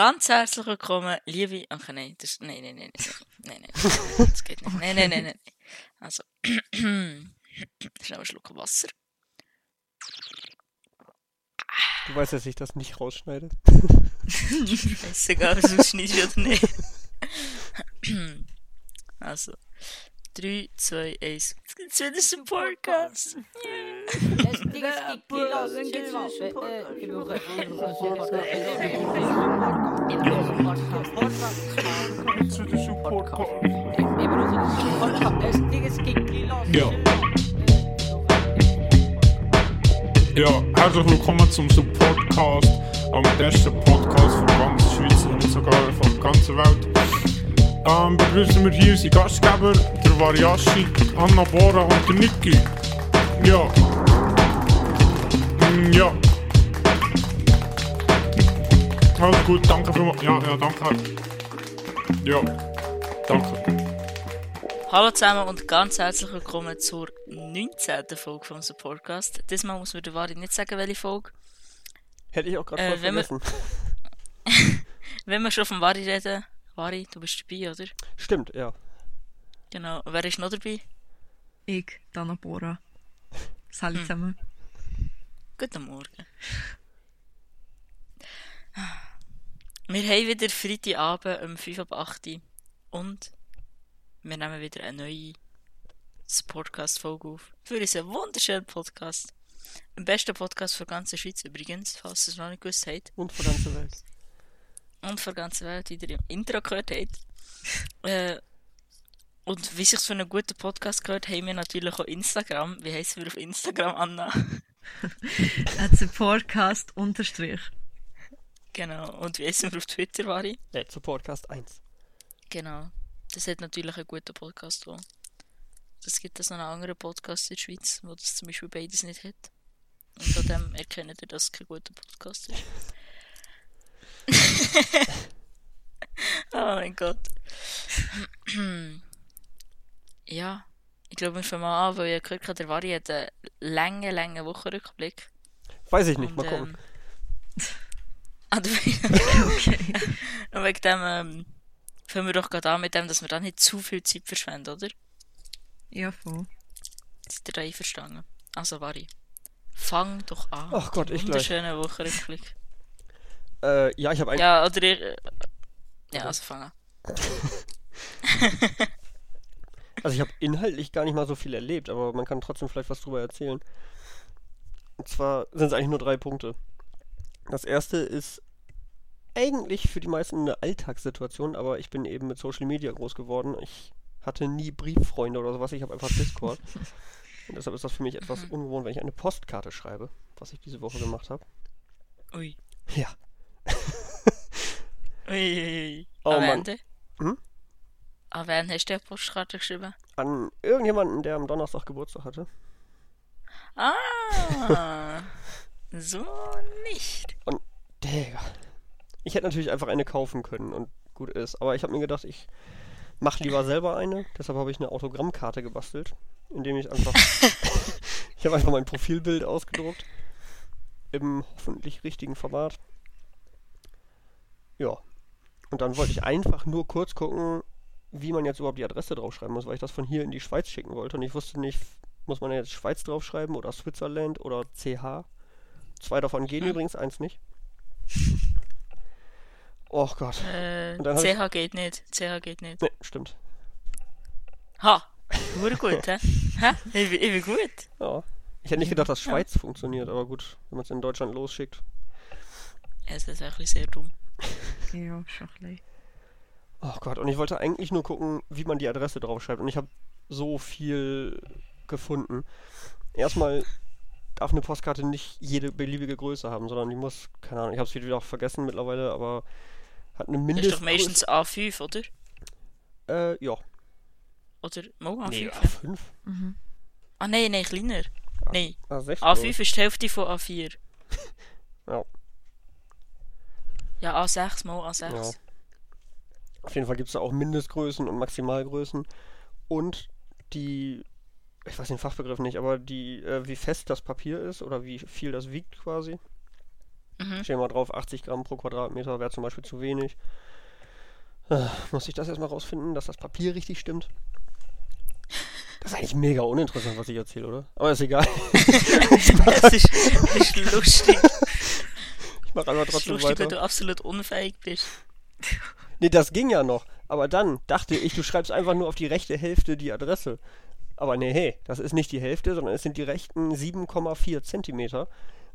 Ganz herzlich willkommen, liebe. Ach nein, das, nein, nein, nein, nein, nein, nein, das geht nicht. Nein, nein, nein, nein. Also, schnell einen Schluck Wasser. Du weißt, dass ich das nicht rausschneide. Ist egal, ob es schneidest oder nicht. Also, 3, 2, 1. Jetzt gibt's wieder zum Podcast. Ja. Ja, herzlich willkommen zum Supportcast, am besten Podcast von ganz Schweiz und nicht sogar von der ganzen Welt. Ähm, begrüßen wir hier unsere Gastgeber, der Variashi, Anna Bora und der Niki. Ja. Mm, ja. Also gut, danke für Ja, ja, danke. Ja, danke. Hallo zusammen und ganz herzlich willkommen zur 19. Folge vom Supportcast. Diesmal muss mir der Wari nicht sagen, welche Folge. Hätte ich auch gerade Äh, wenn wir- vergessen. Wenn wir schon vom Wari reden, Wari, du bist dabei, oder? Stimmt, ja. Genau. Wer ist noch dabei? Ich, Dana Bora. Salut zusammen. Guten Morgen. Wir haben wieder Freitagabend um 5 ab 8 Uhr und wir nehmen wieder eine neue Podcast-Folge auf. Für unseren wunderschönen Podcast. Im besten Podcast der ganzen Schweiz übrigens, falls ihr es noch nicht gewusst habt. Und von der ganzen Welt. Und von der ganzen Welt, wie ihr im Intro gehört habt. Äh, und wie sich für einen guten Podcast gehört, haben wir natürlich auch Instagram. Wie heißen wir auf Instagram, Anna? At Supportcast unterstrich. Genau. Und wie heißen wir auf Twitter, Wari? Ja, zu Podcast 1. Genau. Das hat natürlich einen guten Podcast auch. Es gibt also noch einen anderen Podcast in der Schweiz, wo das zum Beispiel beides nicht hat. Und an dem erkennt ihr, dass es kein guter Podcast ist. oh mein Gott. ja, ich glaube, wir fangen mal an, weil ich gehört habe, der Vari hat einen langen, langen Wochenrückblick. Weiß ich nicht, Und, mal gucken. ähm, ah, du Okay. Und wegen dem ähm, fangen wir doch gerade an mit dem, dass wir da nicht zu viel Zeit verschwenden, oder? Ja, voll. Seid ihr da einverstanden? Also, Vari, fang doch an. Ach Gott, ich gleich. Wunderschöne Wochenrückblick. Äh, ja, ich habe ein. Ja, oder ich... äh, Ja, also fang an. Also ich habe inhaltlich gar nicht mal so viel erlebt, aber man kann trotzdem vielleicht was drüber erzählen. Und zwar sind es eigentlich nur drei Punkte. Das erste ist eigentlich für die meisten eine Alltagssituation, aber ich bin eben mit Social Media groß geworden. Ich hatte nie Brieffreunde oder sowas, ich habe einfach Discord. Und deshalb ist das für mich etwas Mhm. ungewohnt, wenn ich eine Postkarte schreibe, was ich diese Woche gemacht habe. Ui. Ja. Ui, ui, ui. Oh An Mann. Hm? An wen hast du die Postkarte geschrieben? An irgendjemanden, der am Donnerstag Geburtstag hatte. Ah, so nicht. Digga. Ich hätte natürlich einfach eine kaufen können und gut ist. Aber ich habe mir gedacht, ich mache lieber selber eine. Deshalb habe ich eine Autogrammkarte gebastelt, indem ich einfach. ich habe einfach mein Profilbild ausgedruckt. Im hoffentlich richtigen Format. Ja. Und dann wollte ich einfach nur kurz gucken, wie man jetzt überhaupt die Adresse draufschreiben muss, weil ich das von hier in die Schweiz schicken wollte. Und ich wusste nicht, muss man jetzt Schweiz draufschreiben oder Switzerland oder CH. Zwei davon gehen Hm. übrigens, eins nicht. Oh Gott. Äh, Und dann hab CH geht nicht. CH geht nicht. Ne, stimmt. Ha! Nur gut, hä? Hä? Ich, bin- ich bin gut. Ja. Ich hätte nicht gedacht, dass Schweiz funktioniert, aber gut, wenn man es in Deutschland losschickt. Ja, das ist wirklich sehr dumm. Ja, bisschen. Oh Gott, und ich wollte eigentlich nur gucken, wie man die Adresse draufschreibt. Und ich habe so viel gefunden. Erstmal darf eine Postkarte nicht jede beliebige Größe haben, sondern die muss, keine Ahnung, ich habe es wieder auch vergessen mittlerweile, aber hat eine Das ist Mindest. doch meistens A5, oder? Äh, ja. Oder? Mo, A5? Nee, ja. A5. Mhm. Ah, nein, nein, kleiner. Nein. A6. A5 ist die Hälfte von A4. Ja. Ja, A6 mal A6. Ja. Auf jeden Fall gibt es da auch Mindestgrößen und Maximalgrößen. Und die, ich weiß den Fachbegriff nicht, aber die, äh, wie fest das Papier ist oder wie viel das wiegt quasi. Mhm. Stehen wir mal drauf, 80 Gramm pro Quadratmeter wäre zum Beispiel zu wenig. Äh, muss ich das erstmal rausfinden, dass das Papier richtig stimmt? Das ist eigentlich mega uninteressant, was ich erzähle, oder? Aber ist egal. Es ist, ist lustig. Ich mache einfach trotzdem lustig, weiter. du absolut unfähig bist. Nee, das ging ja noch. Aber dann dachte ich, du schreibst einfach nur auf die rechte Hälfte die Adresse. Aber nee, hey, das ist nicht die Hälfte, sondern es sind die rechten 7,4 Zentimeter.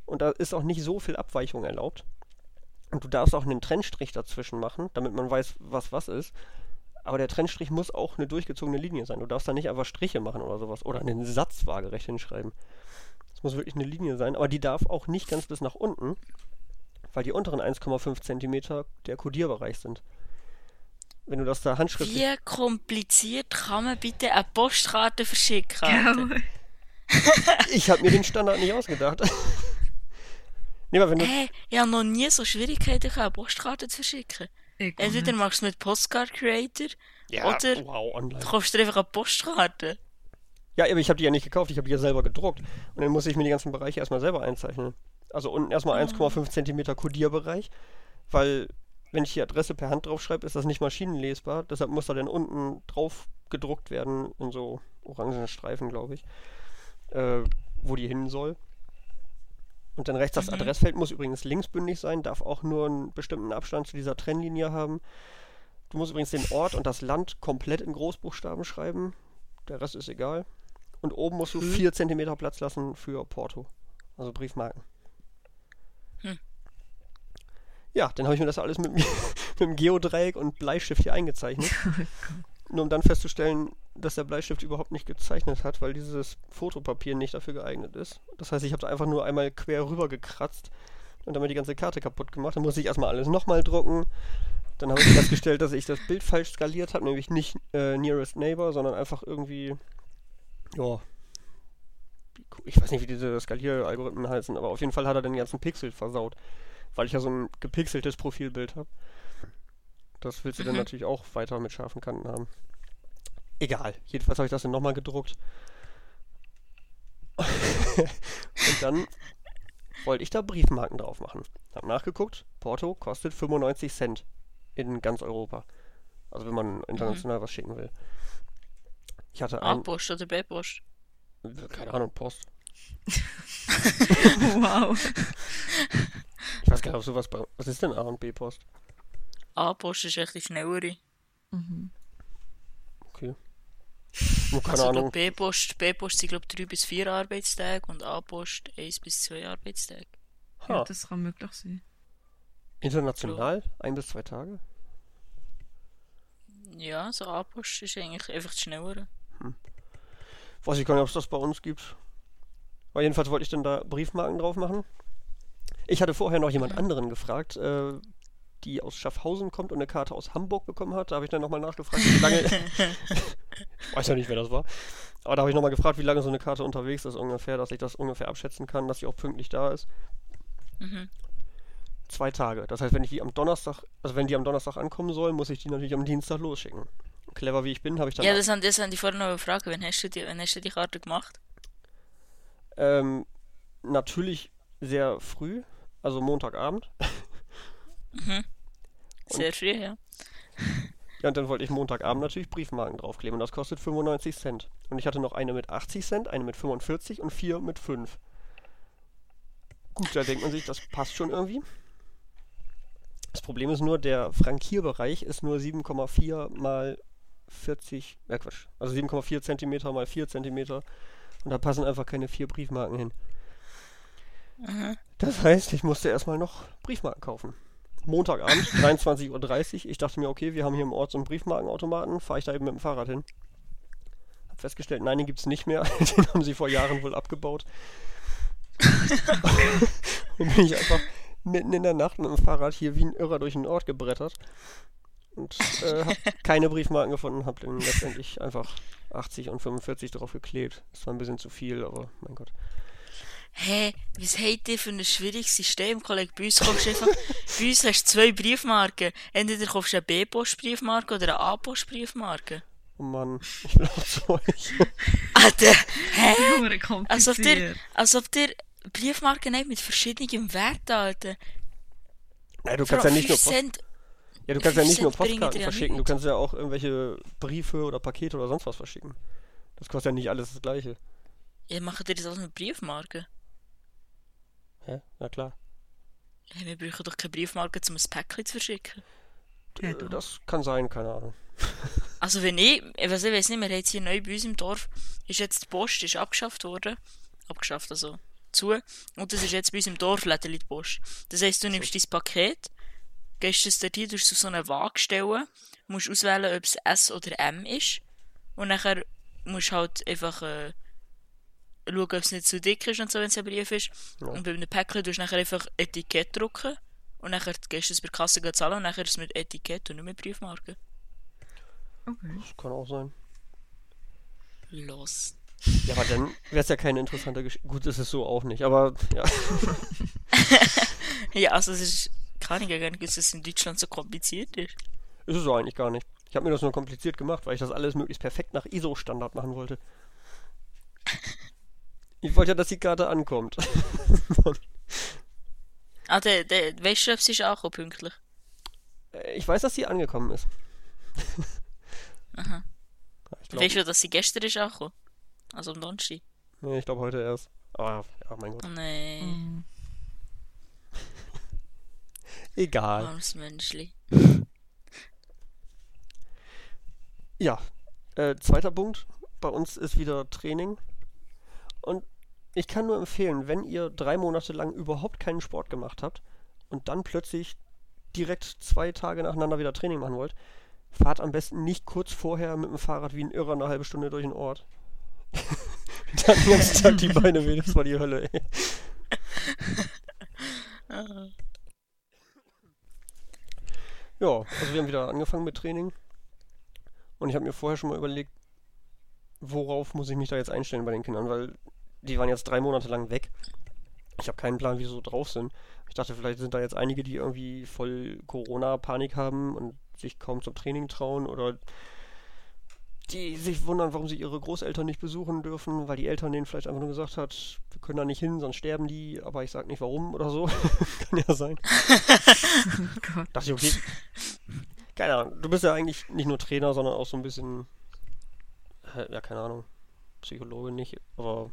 Und da ist auch nicht so viel Abweichung erlaubt. Und du darfst auch einen Trennstrich dazwischen machen, damit man weiß, was was ist. Aber der Trennstrich muss auch eine durchgezogene Linie sein. Du darfst da nicht einfach Striche machen oder sowas. Oder einen Satz waagerecht hinschreiben. Es muss wirklich eine Linie sein. Aber die darf auch nicht ganz bis nach unten, weil die unteren 1,5 Zentimeter der Kodierbereich sind. Wenn du das da handschriftlich... Wie kompliziert kann man bitte eine Postkarte verschicken? Gell? Ich habe mir den Standard nicht ausgedacht. nee, aber wenn du... Hey, ich habe noch nie so Schwierigkeiten gehabt, eine Postkarte zu verschicken. Entweder machst du es mit Postcard Creator Ja, oder wow, online. du kaufst dir einfach eine Postkarte. Ja, aber ich habe die ja nicht gekauft, ich habe die ja selber gedruckt. Und dann muss ich mir die ganzen Bereiche erstmal selber einzeichnen. Also unten erstmal 1,5 cm Kodierbereich, weil wenn ich die Adresse per Hand draufschreibe, ist das nicht maschinenlesbar. Deshalb muss da dann unten drauf gedruckt werden, in so orangenen Streifen, glaube ich, äh, wo die hin soll. Und dann rechts das Mhm. Adressfeld muss übrigens linksbündig sein, darf auch nur einen bestimmten Abstand zu dieser Trennlinie haben. Du musst übrigens den Ort und das Land komplett in Großbuchstaben schreiben. Der Rest ist egal. Und oben musst du Mhm. 4 cm Platz lassen für Porto. Also Briefmarken. Hm. Ja, dann habe ich mir das alles mit, dem- mit dem Geodreieck und Bleistift hier eingezeichnet. Nur um dann festzustellen, dass der Bleistift überhaupt nicht gezeichnet hat, weil dieses Fotopapier nicht dafür geeignet ist. Das heißt, ich habe da einfach nur einmal quer rüber gekratzt und damit die ganze Karte kaputt gemacht. Dann muss ich erstmal alles nochmal drucken. Dann habe ich festgestellt, dass ich das Bild falsch skaliert habe, nämlich nicht äh, Nearest Neighbor, sondern einfach irgendwie, ja, ich weiß nicht, wie diese Skalieralgorithmen heißen, aber auf jeden Fall hat er den ganzen Pixel versaut, weil ich ja so ein gepixeltes Profilbild habe. Das willst du dann Mhm. natürlich auch weiter mit scharfen Kanten haben. Egal, jedenfalls habe ich das dann nochmal gedruckt. Und dann wollte ich da Briefmarken drauf machen. Hab nachgeguckt, Porto kostet 95 Cent in ganz Europa. Also wenn man international was schicken will. Ich hatte ein, A-Post oder B-Post. keine Ahnung, Post. Wow. Ich weiß gar nicht, ob sowas bei. Was ist denn A und B-Post? A-Post ist echt die schnellere. Mhm. Okay. Nur keine Also, ich Ahnung. B-Post, B-Post sind, glaube 3 bis 4 Arbeitstage und A-Post 1 bis 2 Arbeitstage. Ja, das kann möglich sein. international? Ein bis zwei Tage? Ja, so A-Post ist eigentlich einfach die schnellere. Weiß ich gar nicht, ob es das bei uns gibt. Aber jedenfalls wollte ich dann da Briefmarken drauf machen. Ich hatte vorher noch jemand anderen gefragt, äh, die aus Schaffhausen kommt und eine Karte aus Hamburg bekommen hat. Da habe ich dann nochmal nachgefragt, wie lange. ich weiß ja nicht, wer das war. Aber da habe ich nochmal gefragt, wie lange so eine Karte unterwegs ist ungefähr, dass ich das ungefähr abschätzen kann, dass sie auch pünktlich da ist. Mhm. Zwei Tage. Das heißt, wenn ich die am Donnerstag, also wenn die am Donnerstag ankommen soll, muss ich die natürlich am Dienstag losschicken. Clever wie ich bin, habe ich dann Ja, das haben, das die vorhin noch gefragt. Wann hast du die, wann hast du die Karte gemacht? Ähm, natürlich sehr früh, also Montagabend. Sehr früh, ja. Ja, und dann wollte ich Montagabend natürlich Briefmarken draufkleben und das kostet 95 Cent. Und ich hatte noch eine mit 80 Cent, eine mit 45 und vier mit 5. Gut, da denkt man sich, das passt schon irgendwie. Das Problem ist nur, der Frankierbereich ist nur 7,4 mal 40, äh Quatsch, also 7,4 Zentimeter mal 4 Zentimeter und da passen einfach keine vier Briefmarken hin. Mhm. Das heißt, ich musste erstmal noch Briefmarken kaufen. Montagabend, 23.30 Uhr. Ich dachte mir, okay, wir haben hier im Ort so einen Briefmarkenautomaten. Fahre ich da eben mit dem Fahrrad hin. Hab festgestellt, nein, den gibt's nicht mehr. Den haben sie vor Jahren wohl abgebaut. Und bin ich einfach mitten in der Nacht mit dem Fahrrad hier wie ein Irrer durch den Ort gebrettert. Und äh, hab keine Briefmarken gefunden. Hab dann letztendlich einfach 80 und 45 drauf geklebt. Das war ein bisschen zu viel, aber mein Gott. Hä, was habt ihr für ein schwieriges System, Kollege? Bei uns kaufst du einfach, bei uns hast du zwei Briefmarken. Entweder kaufst du eine B-Post-Briefmarke oder eine A-Post-Briefmarke. Oh Mann, ich zu euch. Alter, hä? Als ob dir, als ob dir Briefmarken nicht mit verschiedenem Wert, Alter. Ja, du kannst ja nicht nur 5 Post Cent. Ja, du kannst ja nicht nur 5 Cent bringen Postkarten verschicken, du kannst ja auch irgendwelche Briefe oder Pakete oder sonst was verschicken. Das kostet ja nicht alles das gleiche. Ja, machen dir das alles mit Briefmarken? Hä? Na klar. Ja, wir brauchen doch keine Briefmarken, um ein Päckchen zu verschicken. Ja, Äh, doch. das kann sein, keine Ahnung. Also wenn ich, ich weiß, nicht, wir haben jetzt hier neu bei uns im Dorf, ist jetzt die Post ist abgeschafft worden. Abgeschafft, also zu. Und das ist jetzt bei uns im Dorf Lädeli die Post. Das heisst, du nimmst dein Paket, gehst es dort hin, tust es auf so eine Waage stellen, musst auswählen, ob es S oder M ist. Und nachher musst du halt einfach äh, schauen, ob es nicht zu dick ist und so, wenn es ein Brief ist. Ja. Und bei einem Päckchen tust du nachher einfach Etikett drucken. Und nachher gehst du es bei der Kasse zahlen und nachher ist es mit Etikett und nicht mit Briefmarken. Okay. Das kann auch sein. Los. Ja, aber dann wäre es ja keine interessante Geschichte. Gut, ist es so auch nicht, aber ja. Ja, also es ist, kann ich ja gar nicht, wissen, dass es in Deutschland so kompliziert ist. Ist es so eigentlich gar nicht. Ich habe mir das nur kompliziert gemacht, weil ich das alles möglichst perfekt nach ISO-Standard machen wollte. Ich wollte ja, dass die Karte ankommt. Ah, der, der, sie ist auch pünktlich? Äh, ich weiß, dass sie angekommen ist. Aha. Ich glaube Weißt du, dass sie gestern ist auch Also am Donnerstag. nee, ich glaub, heute erst. Aber ja, mein Gott. Oh nein, Mhm. Egal. armes Menschli. Ja, äh, zweiter Punkt. Bei uns ist wieder Training. Und ich kann nur empfehlen, wenn ihr drei Monate lang überhaupt keinen Sport gemacht habt und dann plötzlich direkt zwei Tage nacheinander wieder Training machen wollt, fahrt am besten nicht kurz vorher mit dem Fahrrad wie ein Irrer eine halbe Stunde durch den Ort. dann den ganzen Tag die Beine weh, das war die Hölle, ey. Ja, also wir haben wieder angefangen mit Training. Und ich habe mir vorher schon mal überlegt, worauf muss ich mich da jetzt einstellen bei den Kindern, weil die waren jetzt drei Monate lang weg. Ich habe keinen Plan, wie sie so drauf sind. Ich dachte, vielleicht sind da jetzt einige, die irgendwie voll Corona-Panik haben und sich kaum zum Training trauen oder die sich wundern, warum sie ihre Großeltern nicht besuchen dürfen, weil die Eltern denen vielleicht einfach nur gesagt hat, wir können da nicht hin, sonst sterben die, aber ich sag nicht warum oder so. Kann ja sein. Oh. Dachte ich, okay. Keine Ahnung, du bist ja eigentlich nicht nur Trainer, sondern auch so ein bisschen. Ja, keine Ahnung. Psychologe nicht, aber.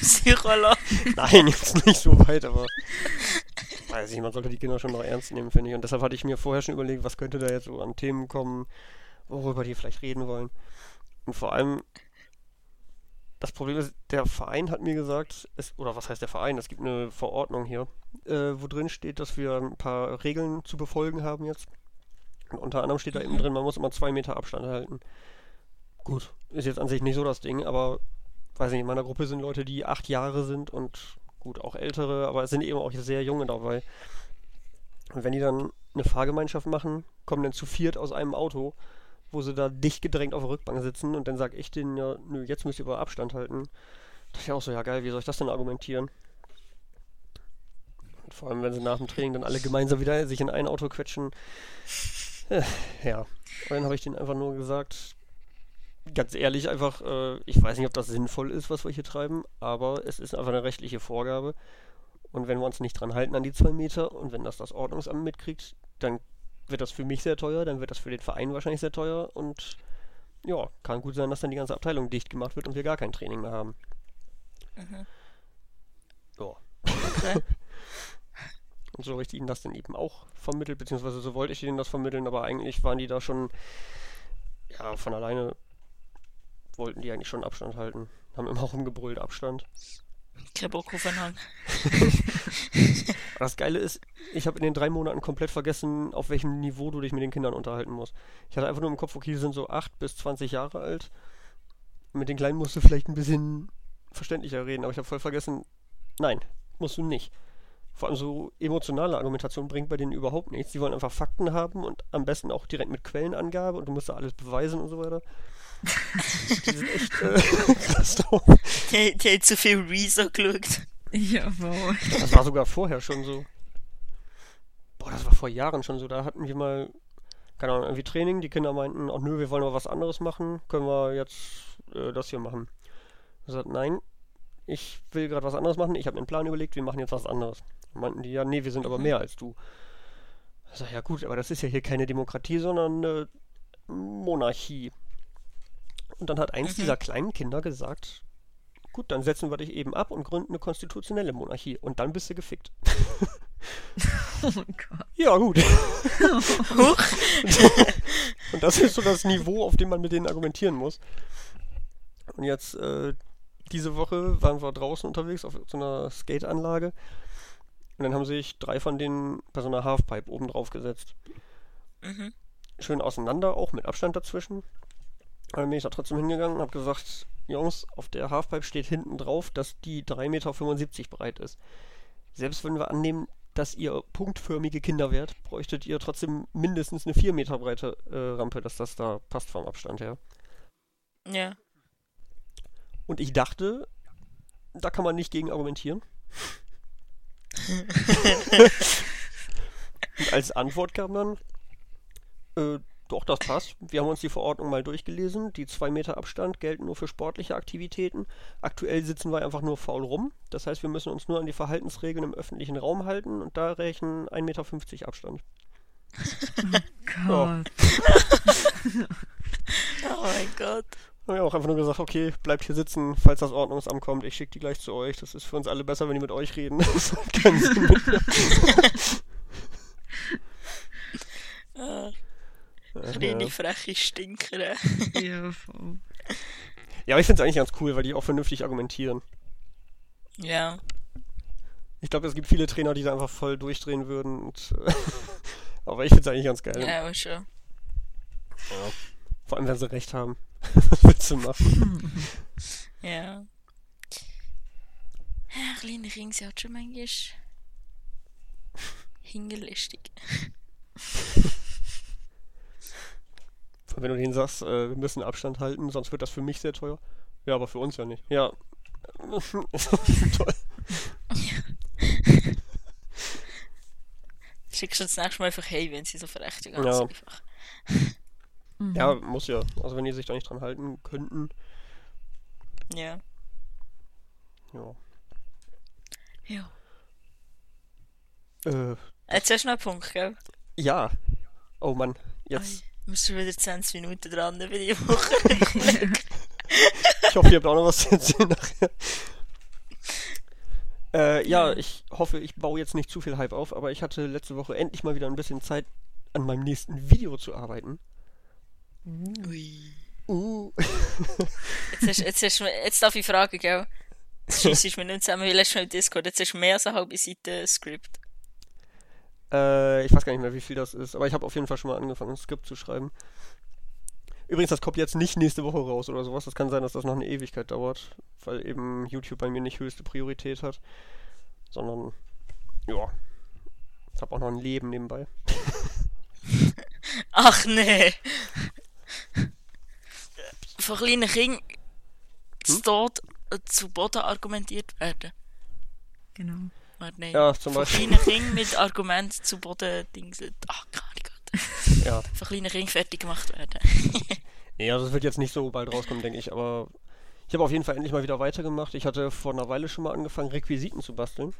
Psychologe. Nein, jetzt nicht so weit, aber. Weiß ich, man sollte die Kinder schon noch ernst nehmen, finde ich. Und deshalb hatte ich mir vorher schon überlegt, was könnte da jetzt so an Themen kommen, worüber die vielleicht reden wollen. Und vor allem. Das Problem ist, der Verein hat mir gesagt, es, oder was heißt der Verein? Es gibt eine Verordnung hier, äh, wo drin steht, dass wir ein paar Regeln zu befolgen haben jetzt. Und unter anderem steht da eben drin, man muss immer zwei Meter Abstand halten. Gut, ist jetzt an sich nicht so das Ding, aber weiß nicht, in meiner Gruppe sind Leute, die acht Jahre sind und gut, auch ältere, aber es sind eben auch sehr junge dabei. Und wenn die dann eine Fahrgemeinschaft machen, kommen dann zu viert aus einem Auto, wo sie da dicht gedrängt auf der Rückbank sitzen und dann sag ich denen ja, nö, jetzt müsst ihr aber Abstand halten. Da dachte ich auch so, ja geil, wie soll ich das denn argumentieren? Und vor allem, wenn sie nach dem Training dann alle gemeinsam wieder sich in ein Auto quetschen. Äh, ja. Und dann habe ich denen einfach nur gesagt, ganz ehrlich einfach, äh, ich weiß nicht, ob das sinnvoll ist, was wir hier treiben, aber es ist einfach eine rechtliche Vorgabe. Und wenn wir uns nicht dran halten an die zwei Meter und wenn das das Ordnungsamt mitkriegt, dann wird das für mich sehr teuer, dann wird das für den Verein wahrscheinlich sehr teuer und ja, kann gut sein, dass dann die ganze Abteilung dicht gemacht wird und wir gar kein Training mehr haben. Mhm. Ja. Okay. Und so habe ich ihnen das dann eben auch vermittelt, beziehungsweise so wollte ich ihnen das vermitteln, aber eigentlich waren die da schon, ja, von alleine wollten die eigentlich schon Abstand halten. Haben immer rumgebrüllt, Abstand. Hang. Aber das Geile ist, ich habe in den drei Monaten komplett vergessen, auf welchem Niveau du dich mit den Kindern unterhalten musst. Ich hatte einfach nur im Kopf, okay, die sind so 8 bis 20 Jahre alt. Mit den Kleinen musst du vielleicht ein bisschen verständlicher reden, aber ich habe voll vergessen, nein, musst du nicht. Vor allem so emotionale Argumentation bringt bei denen überhaupt nichts. Die wollen einfach Fakten haben und am besten auch direkt mit Quellenangabe und du musst da alles beweisen und so weiter. Die sind echt äh, krass drauf. Der, der hat zu viel Rezo geschaut. Jawohl. Das war sogar vorher schon so. Boah, das war vor Jahren schon so. Da hatten wir mal, keine Ahnung, irgendwie Training. Die Kinder meinten, ach nö, wir wollen mal was anderes machen. Können wir jetzt äh, das hier machen? Ich gesagt, nein, ich will gerade was anderes machen. Ich habe mir einen Plan überlegt, wir machen jetzt was anderes. Meinten die, ja, nee, wir sind aber mehr als du. Ich sag, ja gut, aber das ist ja hier keine Demokratie, sondern eine Monarchie. Und dann hat eins Mhm. dieser kleinen Kinder gesagt, gut, dann setzen wir dich eben ab und gründen eine konstitutionelle Monarchie. Und dann bist du gefickt. Oh mein Gott. Ja, gut. Huch. Und das ist so das Niveau, auf dem man mit denen argumentieren muss. Und jetzt, äh, diese Woche waren wir draußen unterwegs auf so einer Skateanlage. Und dann haben sich drei von denen bei so einer Halfpipe oben drauf gesetzt. Mhm. Schön auseinander, auch mit Abstand dazwischen. Dann bin ich da trotzdem hingegangen und habe gesagt, Jungs, auf der Halfpipe steht hinten drauf, dass die 3,75 Meter breit ist. Selbst wenn wir annehmen, dass ihr punktförmige Kinder wärt, bräuchtet ihr trotzdem mindestens eine 4 Meter breite äh, Rampe, dass das da passt vom Abstand her. Ja. Und ich dachte, da kann man nicht gegen argumentieren. Und als Antwort kam dann, äh, doch, das passt. Wir haben uns die Verordnung mal durchgelesen. Die 2 Meter Abstand gelten nur für sportliche Aktivitäten. Aktuell sitzen wir einfach nur faul rum. Das heißt, wir müssen uns nur an die Verhaltensregeln im öffentlichen Raum halten und da rechnen 1,50 Meter Abstand. Gott. Oh mein Gott. Haben wir auch einfach nur gesagt, okay, bleibt hier sitzen, falls das Ordnungsamt kommt. Ich schicke die gleich zu euch. Das ist für uns alle besser, wenn die mit euch reden. Das hat keinen Sinn mit Ah, Ja. kleine freche Stinker. Ja, voll. Ja, aber ich finde es eigentlich ganz cool, weil die auch vernünftig argumentieren. Ja. Ich glaube, es gibt viele Trainer, die da einfach voll durchdrehen würden. Und, aber ich finde es eigentlich ganz geil. Ja, aber schon. Vor allem, wenn sie recht haben. Was willst du machen? Ja. Ja, kleine Kinder sind halt schon manchmal hingelistig. Wenn du denen sagst, äh, wir müssen Abstand halten, sonst wird das für mich sehr teuer. Ja, aber für uns ja nicht. Ja. Toll. Schickst du das nächste Mal einfach hey, wenn sie so verrecht sind. Ja. Einfach. Mhm. Ja, muss ja. Also wenn die sich da nicht dran halten könnten, Ja. ja. Ja. Äh, Jetzt hast du noch einen Punkt, gell? ja. Oh Mann, jetzt. Musst du wieder 20 Minuten dran für die Woche. Ich hoffe, ihr habt auch noch was zu erzählen nachher. Äh, ja, ich hoffe, ich baue jetzt nicht zu viel Hype auf, aber ich hatte letzte Woche endlich mal wieder ein bisschen Zeit, an meinem nächsten Video zu arbeiten. Ui. Uh. Jetzt, hast, jetzt, hast, jetzt darf ich fragen, gell? Jetzt du mir nicht zusammen, wie letztes Mal im Discord. Jetzt hast du mehr als eine halbe Seite Skript. Äh, ich weiß gar nicht mehr, wie viel das ist, aber ich habe auf jeden Fall schon mal angefangen, ein Skript zu schreiben. Übrigens, das kommt jetzt nicht nächste Woche raus oder sowas. Das kann sein, dass das noch eine Ewigkeit dauert, weil eben YouTube bei mir nicht höchste Priorität hat, sondern ja, ich habe auch noch ein Leben nebenbei. Ach nee! Von kleinen Kindern zu Tod äh, zu Boden argumentiert werden. Genau. Warte, nein. Ja, zum Von Beispiel. kleinen Kindern mit Argumenten zu Boden dingselt. Ach, gar nicht. Ja. Von kleinen Kindern fertig gemacht werden. Nee, also es wird jetzt nicht so bald rauskommen, denke ich, aber ich habe auf jeden Fall endlich mal wieder weitergemacht. Ich hatte vor einer Weile schon mal angefangen, Requisiten zu basteln.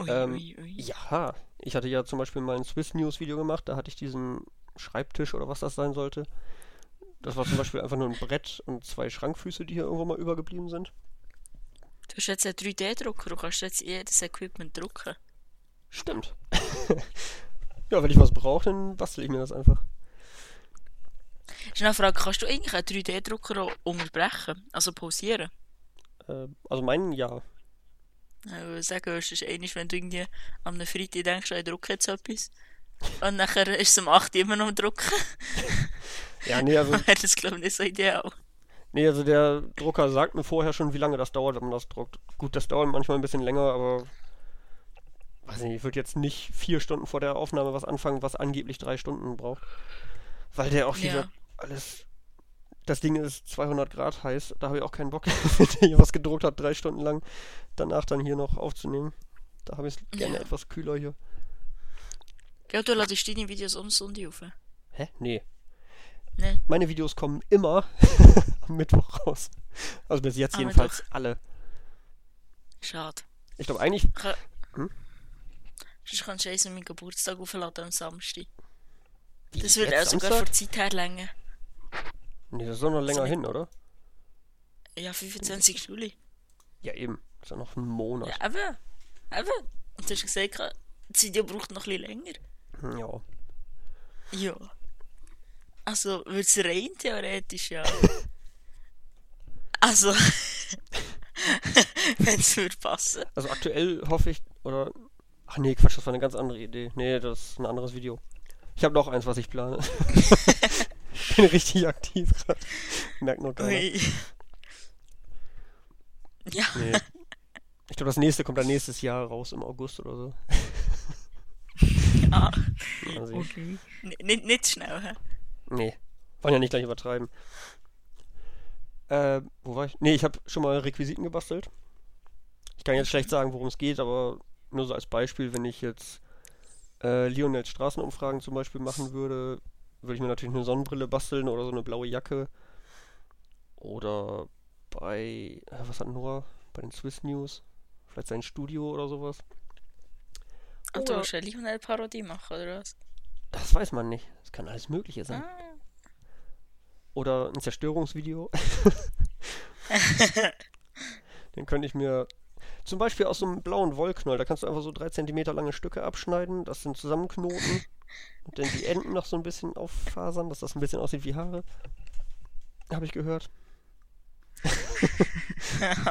Ui, Ähm, ui, ui. Ja, ich hatte ja zum Beispiel mal ein Swiss News Video gemacht, da hatte ich diesen Schreibtisch oder was das sein sollte. Das war zum Beispiel einfach nur ein Brett und zwei Schrankfüße, die hier irgendwo mal übergeblieben sind. Du hast jetzt einen 3D-Drucker, du kannst jetzt jedes Equipment drucken. Stimmt. ja, wenn ich was brauche, dann bastel ich mir das einfach. Ist noch eine Frage, kannst du eigentlich einen 3D-Drucker auch unterbrechen? Also pausieren? Äh, also meinen ja. Ich würde sagen, es ist einmal, wenn du irgendwie am Freitag denkst, ich drucke jetzt etwas. Und nachher ist es am 8 Uhr immer noch am Drucken. Ja, nee, also, Wäre das, glaube ich, nicht so ideal. Nee, also der Drucker sagt mir vorher schon, wie lange das dauert, wenn man das druckt. Gut, das dauert manchmal ein bisschen länger, aber weiß nicht, ich würde jetzt nicht vier Stunden vor der Aufnahme was anfangen, was angeblich drei Stunden braucht. Weil der auch wieder Ja. alles. Das Ding ist 200 Grad heiß, da habe ich auch keinen Bock, wenn der hier was gedruckt hat, drei Stunden lang, danach dann hier noch aufzunehmen. Da habe ich es gerne Ja. etwas kühler hier. Gell, du ladest deine Videos um Sonntag auf. Hä? Nee. Ne? Meine Videos kommen immer am Mittwoch raus. Also bis jetzt Am jedenfalls alle. Schade. Ich glaube eigentlich, Ka- Hm? Sonst kannst du eins an meinen Geburtstag aufladen am Samstag. Wie, Das würde auch sogar Samstag? von der Zeit her länger. Nee, das ist doch noch länger nicht- hin, oder? Ja, 25. Juli. Ja, eben. Das ist ja noch ein Monat. Ja, eben. Eben. Und du hast gesagt, das Video braucht noch ein bisschen länger. Hm, Ja. Ja. Also, würde es rein theoretisch ja. also, wenn es würde passen. Also aktuell hoffe ich, oder. Ach nee, Quatsch, das war eine ganz andere Idee. Nee, das ist ein anderes Video. Ich habe noch eins, was ich plane. ich bin richtig aktiv gerade. Merkt noch keiner. Ui. Ja, Nee. Ich glaube, das nächste kommt dann nächstes Jahr raus im August oder so. ah, sehen. Okay. nicht, nicht schnell, hä? Nee. Wollen ja nicht gleich übertreiben. Äh, wo war ich? Nee, ich habe schon mal Requisiten gebastelt. Ich kann jetzt schlecht sagen, worum es geht, aber nur so als Beispiel, wenn ich jetzt äh, Lionels Straßenumfragen zum Beispiel machen würde, würde ich mir natürlich eine Sonnenbrille basteln oder so eine blaue Jacke. Oder bei, äh, was hat Noah? Bei den Swiss News? Vielleicht sein Studio oder sowas. Und du eine Lionel-Parodie machen, oder was? Das weiß man nicht. Das kann alles Mögliche sein. Ah. Oder ein Zerstörungsvideo. Den könnte ich mir zum Beispiel aus so einem blauen Wollknoll, da kannst du einfach so drei Zentimeter lange Stücke abschneiden, das sind zusammenknoten und dann die Enden noch so ein bisschen auffasern, dass das ein bisschen aussieht wie Haare. Habe ich gehört.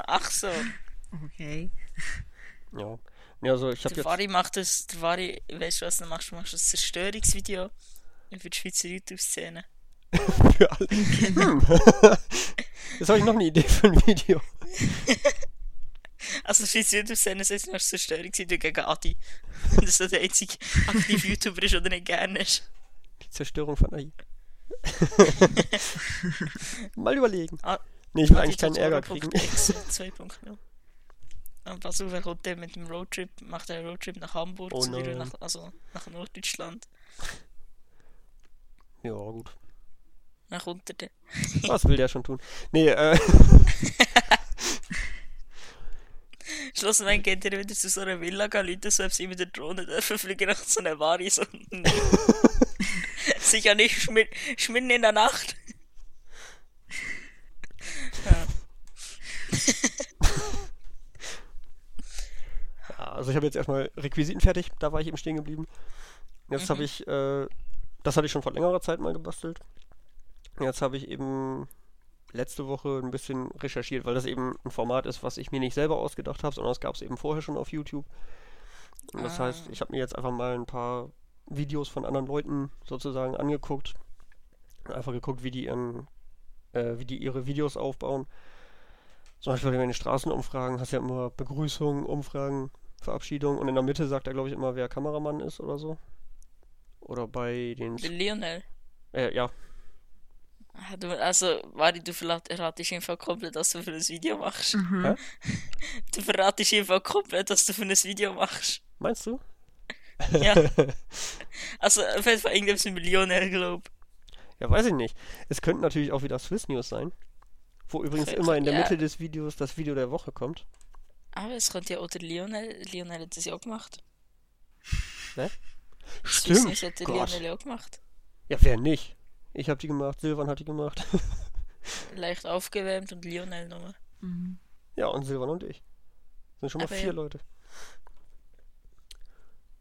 Ach so. Okay. Ja. Ja, also ich habe Der jetzt. Vari macht das, der Vari, weißt du was du machst? Du machst ein Zerstörungsvideo über die Schweizer YouTube-Szene. für alle. Hm. Jetzt habe ich noch eine Idee für ein Video. Also, die Schweizer YouTube-Szene du machst ein Zerstörungsvideo gegen Adi. Und das so der einzige aktive YouTuber ist, du nicht gerne hast. Die Zerstörung von AI. Mal überlegen. Ah, Nee, ich will eigentlich keinen Ärger kriegen. X 2.0. Und pass auf, er kommt der mit dem Roadtrip, macht einen Roadtrip nach Hamburg, Oh zu nein. nach, also nach Norddeutschland. Ja, gut. Dann kommt er dann. Was will der schon tun? Nee, äh. Schlussendlich geht er wieder zu so einer Villa, gehen Leute so, ob sie mit der Drohne dürfen fliegen nach so einer Vari, so. Sicher nicht schmi schmitten in der Nacht. ja. Ja, also ich habe jetzt erstmal Requisiten fertig, da war ich eben stehen geblieben. Jetzt habe ich, äh, das hatte ich schon vor längerer Zeit mal gebastelt. Jetzt habe ich eben letzte Woche ein bisschen recherchiert, weil das eben ein Format ist, was ich mir nicht selber ausgedacht habe, sondern das gab es eben vorher schon auf YouTube. Und das Ah. heißt, ich habe mir jetzt einfach mal ein paar Videos von anderen Leuten sozusagen angeguckt. Einfach geguckt, wie die ihren, äh, wie die ihre Videos aufbauen. Zum Beispiel bei den Straßenumfragen hast du ja immer Begrüßung, Umfragen, Verabschiedung und in der Mitte sagt er, glaube ich, immer, wer Kameramann ist oder so. Oder bei den. Der Lionel. Äh, ja, Ah, Du, also, du verrat- verratest einfach komplett, was du für ein Video machst. Mhm. Du verratest einfach komplett, was du für ein Video machst. meinst du? Ja. Also, auf jeden Fall irgendwas mit Lionel, glaub. Ja, weiß ich nicht. Es könnte natürlich auch wieder Swiss News sein. Wo übrigens immer in der ja. Mitte des Videos das Video der Woche kommt. Aber es könnte ja auch der Lionel. Lionel hat das ja auch gemacht. Ne? Stimmt. News hat der Gott. Lionel ja auch gemacht. Ja, wer nicht? Ich habe die gemacht, Silvan hat die gemacht. Leicht aufgewärmt und Lionel nochmal. Mhm. ja, und Silvan und ich. Sind schon mal Aber vier ja. Leute.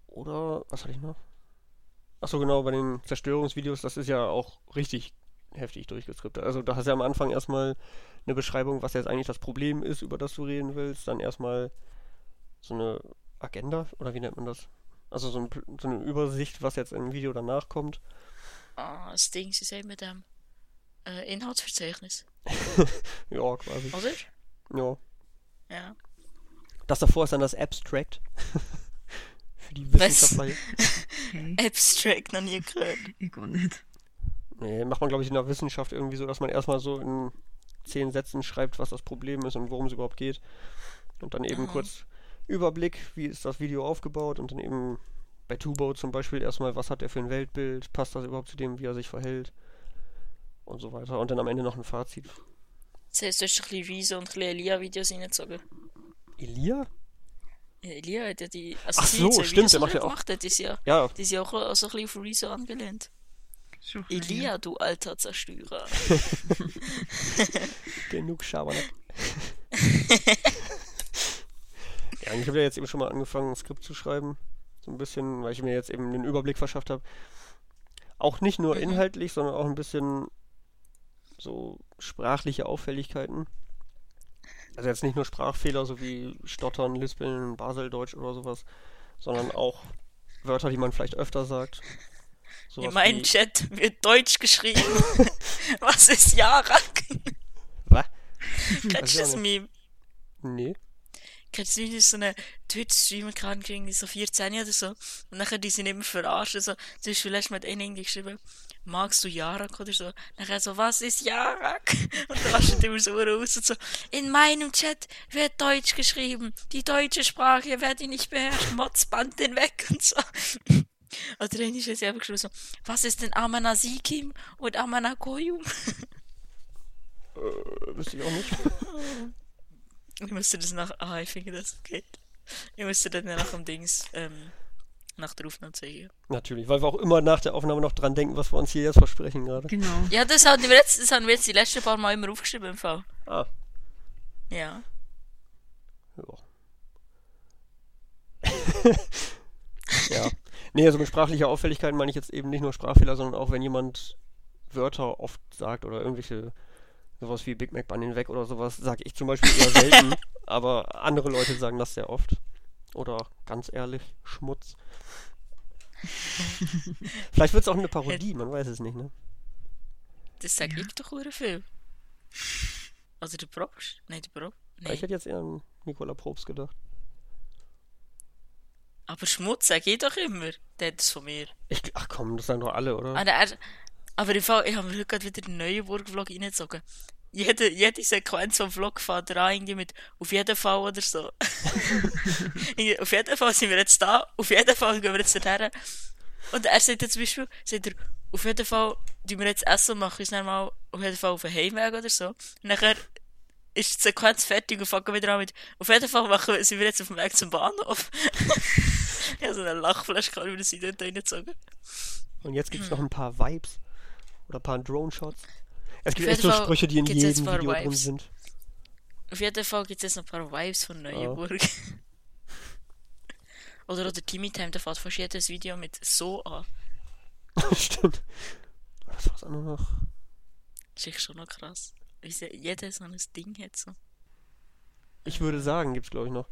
Oder, was hatte ich noch? Achso, genau, bei den Zerstörungsvideos, das ist ja auch richtig heftig durchgeskriptet. Also da hast du ja am Anfang erstmal eine Beschreibung, was jetzt eigentlich das Problem ist, über das du reden willst. Dann erstmal so eine Agenda, oder wie nennt man das? Also so, ein, so eine Übersicht, was jetzt im Video danach kommt. Ah, das Ding, sie sagen mit dem äh, Inhaltsverzeichnis. Ja, quasi. Oder? Ja. Ja. Das davor ist dann das Abstract. Für die? Wissenschaftler. Abstract noch nie gehört. Ich gar nicht. Nee, macht man, glaube ich, in der Wissenschaft irgendwie so, dass man erstmal so in zehn Sätzen schreibt, was das Problem ist und worum es überhaupt geht. Und dann eben Aha. kurz Überblick, wie ist das Video aufgebaut und dann eben bei Tubo zum Beispiel erstmal, was hat er für ein Weltbild, passt das überhaupt zu dem, wie er sich verhält und so weiter. Und dann am Ende noch ein Fazit. Das heißt, du ein bisschen Riese und ein bisschen Elia-Videos reingezogen. Elia? Ja, Elia hat ja die. Also Ach so, stimmt, der macht ja auch- gemacht hat, die sind ja, Ja, die sind ja auch so ein bisschen auf Rezo angelehnt. Elia, du alter Zerstörer. genug Schabernack. ja, ich habe ja jetzt eben schon mal angefangen, ein Skript zu schreiben. So ein bisschen, weil ich mir jetzt eben den Überblick verschafft habe. Auch nicht nur Mhm. inhaltlich, sondern auch ein bisschen so sprachliche Auffälligkeiten. Also jetzt nicht nur Sprachfehler, so wie Stottern, Lispeln, Baseldeutsch oder sowas, sondern auch Wörter, die man vielleicht öfter sagt. In Sowas meinem wie- Chat wird Deutsch geschrieben. Was ist Jarak? Was? Kennst du ich das Meme? Nee. Kennst du nicht so eine Twitch-Streamer kann kriegen, so 14 oder so? Und nachher die sind immer verarscht. So, zum Beispiel letztes Mal hat einer irgendwie geschrieben, magst du Jarak oder so? Nachher so, was ist Jarak? Und dann rastet immer so raus und so, in meinem Chat wird Deutsch geschrieben. Die deutsche Sprache werde ich nicht beherrschen. Mods, band den weg und so. Oder dann ist es einfach geschrieben so, was ist denn Amanasikim und Amanakoyum? Äh, wüsste ich auch nicht. Ich müsste das nach. Ah, ich finde das geht. Ich müsste das nach dem Dings, ähm, nach der Aufnahme zeigen. Natürlich, weil wir auch immer nach der Aufnahme noch dran denken, was wir uns hier jetzt versprechen gerade. Genau. Ja, das haben wir jetzt, das haben wir jetzt die letzten paar Mal immer aufgeschrieben im Fall. Ah, Ja. ja. ja. Nee, also mit sprachlicher Auffälligkeit meine ich jetzt eben nicht nur Sprachfehler, sondern auch wenn jemand Wörter oft sagt oder irgendwelche sowas wie Big Mac Bunny weg oder sowas, sage ich zum Beispiel eher selten, aber andere Leute sagen das sehr oft. Oder ganz ehrlich, Schmutz. Vielleicht wird es auch eine Parodie, man weiß es nicht, ne? Das sag ich doch hure viel. Also der Probst? Nein, der Probst. Ich Nein. hätte jetzt eher an Nikola Probst gedacht. Aber Schmutz sag ich doch immer. Der hat es von mir. Ich, ach komm, das sagen doch alle, oder? Ah, der, aber im Fall, ich habe mir heute gerade wieder einen neuen Burg-Vlog reingezogen. Jede, jede Sequenz vom Vlog fährt an irgendwie mit auf jeden Fall oder so. Auf jeden Fall sind wir jetzt da, auf jeden Fall gehen wir jetzt dorthin. Und er sagt jetzt zum Beispiel, sagt er, auf jeden Fall tun wir jetzt essen machen uns dann mal auf jeden Fall auf den Heimweg oder so. Und nachher ist die Sequenz fertig und fangen wieder an mit, auf jeden Fall machen, wir- sind wir jetzt auf dem Weg zum Bahnhof. ich habe so eine Lachflasche gehabt, über das Video reingezogen. Und jetzt gibt es noch ein paar Vibes. Oder ein paar Drone-Shots. Es gibt echt so Sprüche, die in jedem Video drin Vibes. sind. Auf jeden Fall gibt es jetzt noch ein paar Vibes von Neuenburg. oder oder Timmy Time, der fährt fast jedes Video mit so an. Stimmt. Was war's auch noch? Das ist schon noch krass. Wie sie- jeder so ein Ding hat so. Ich würde sagen, gibt's glaube ich noch.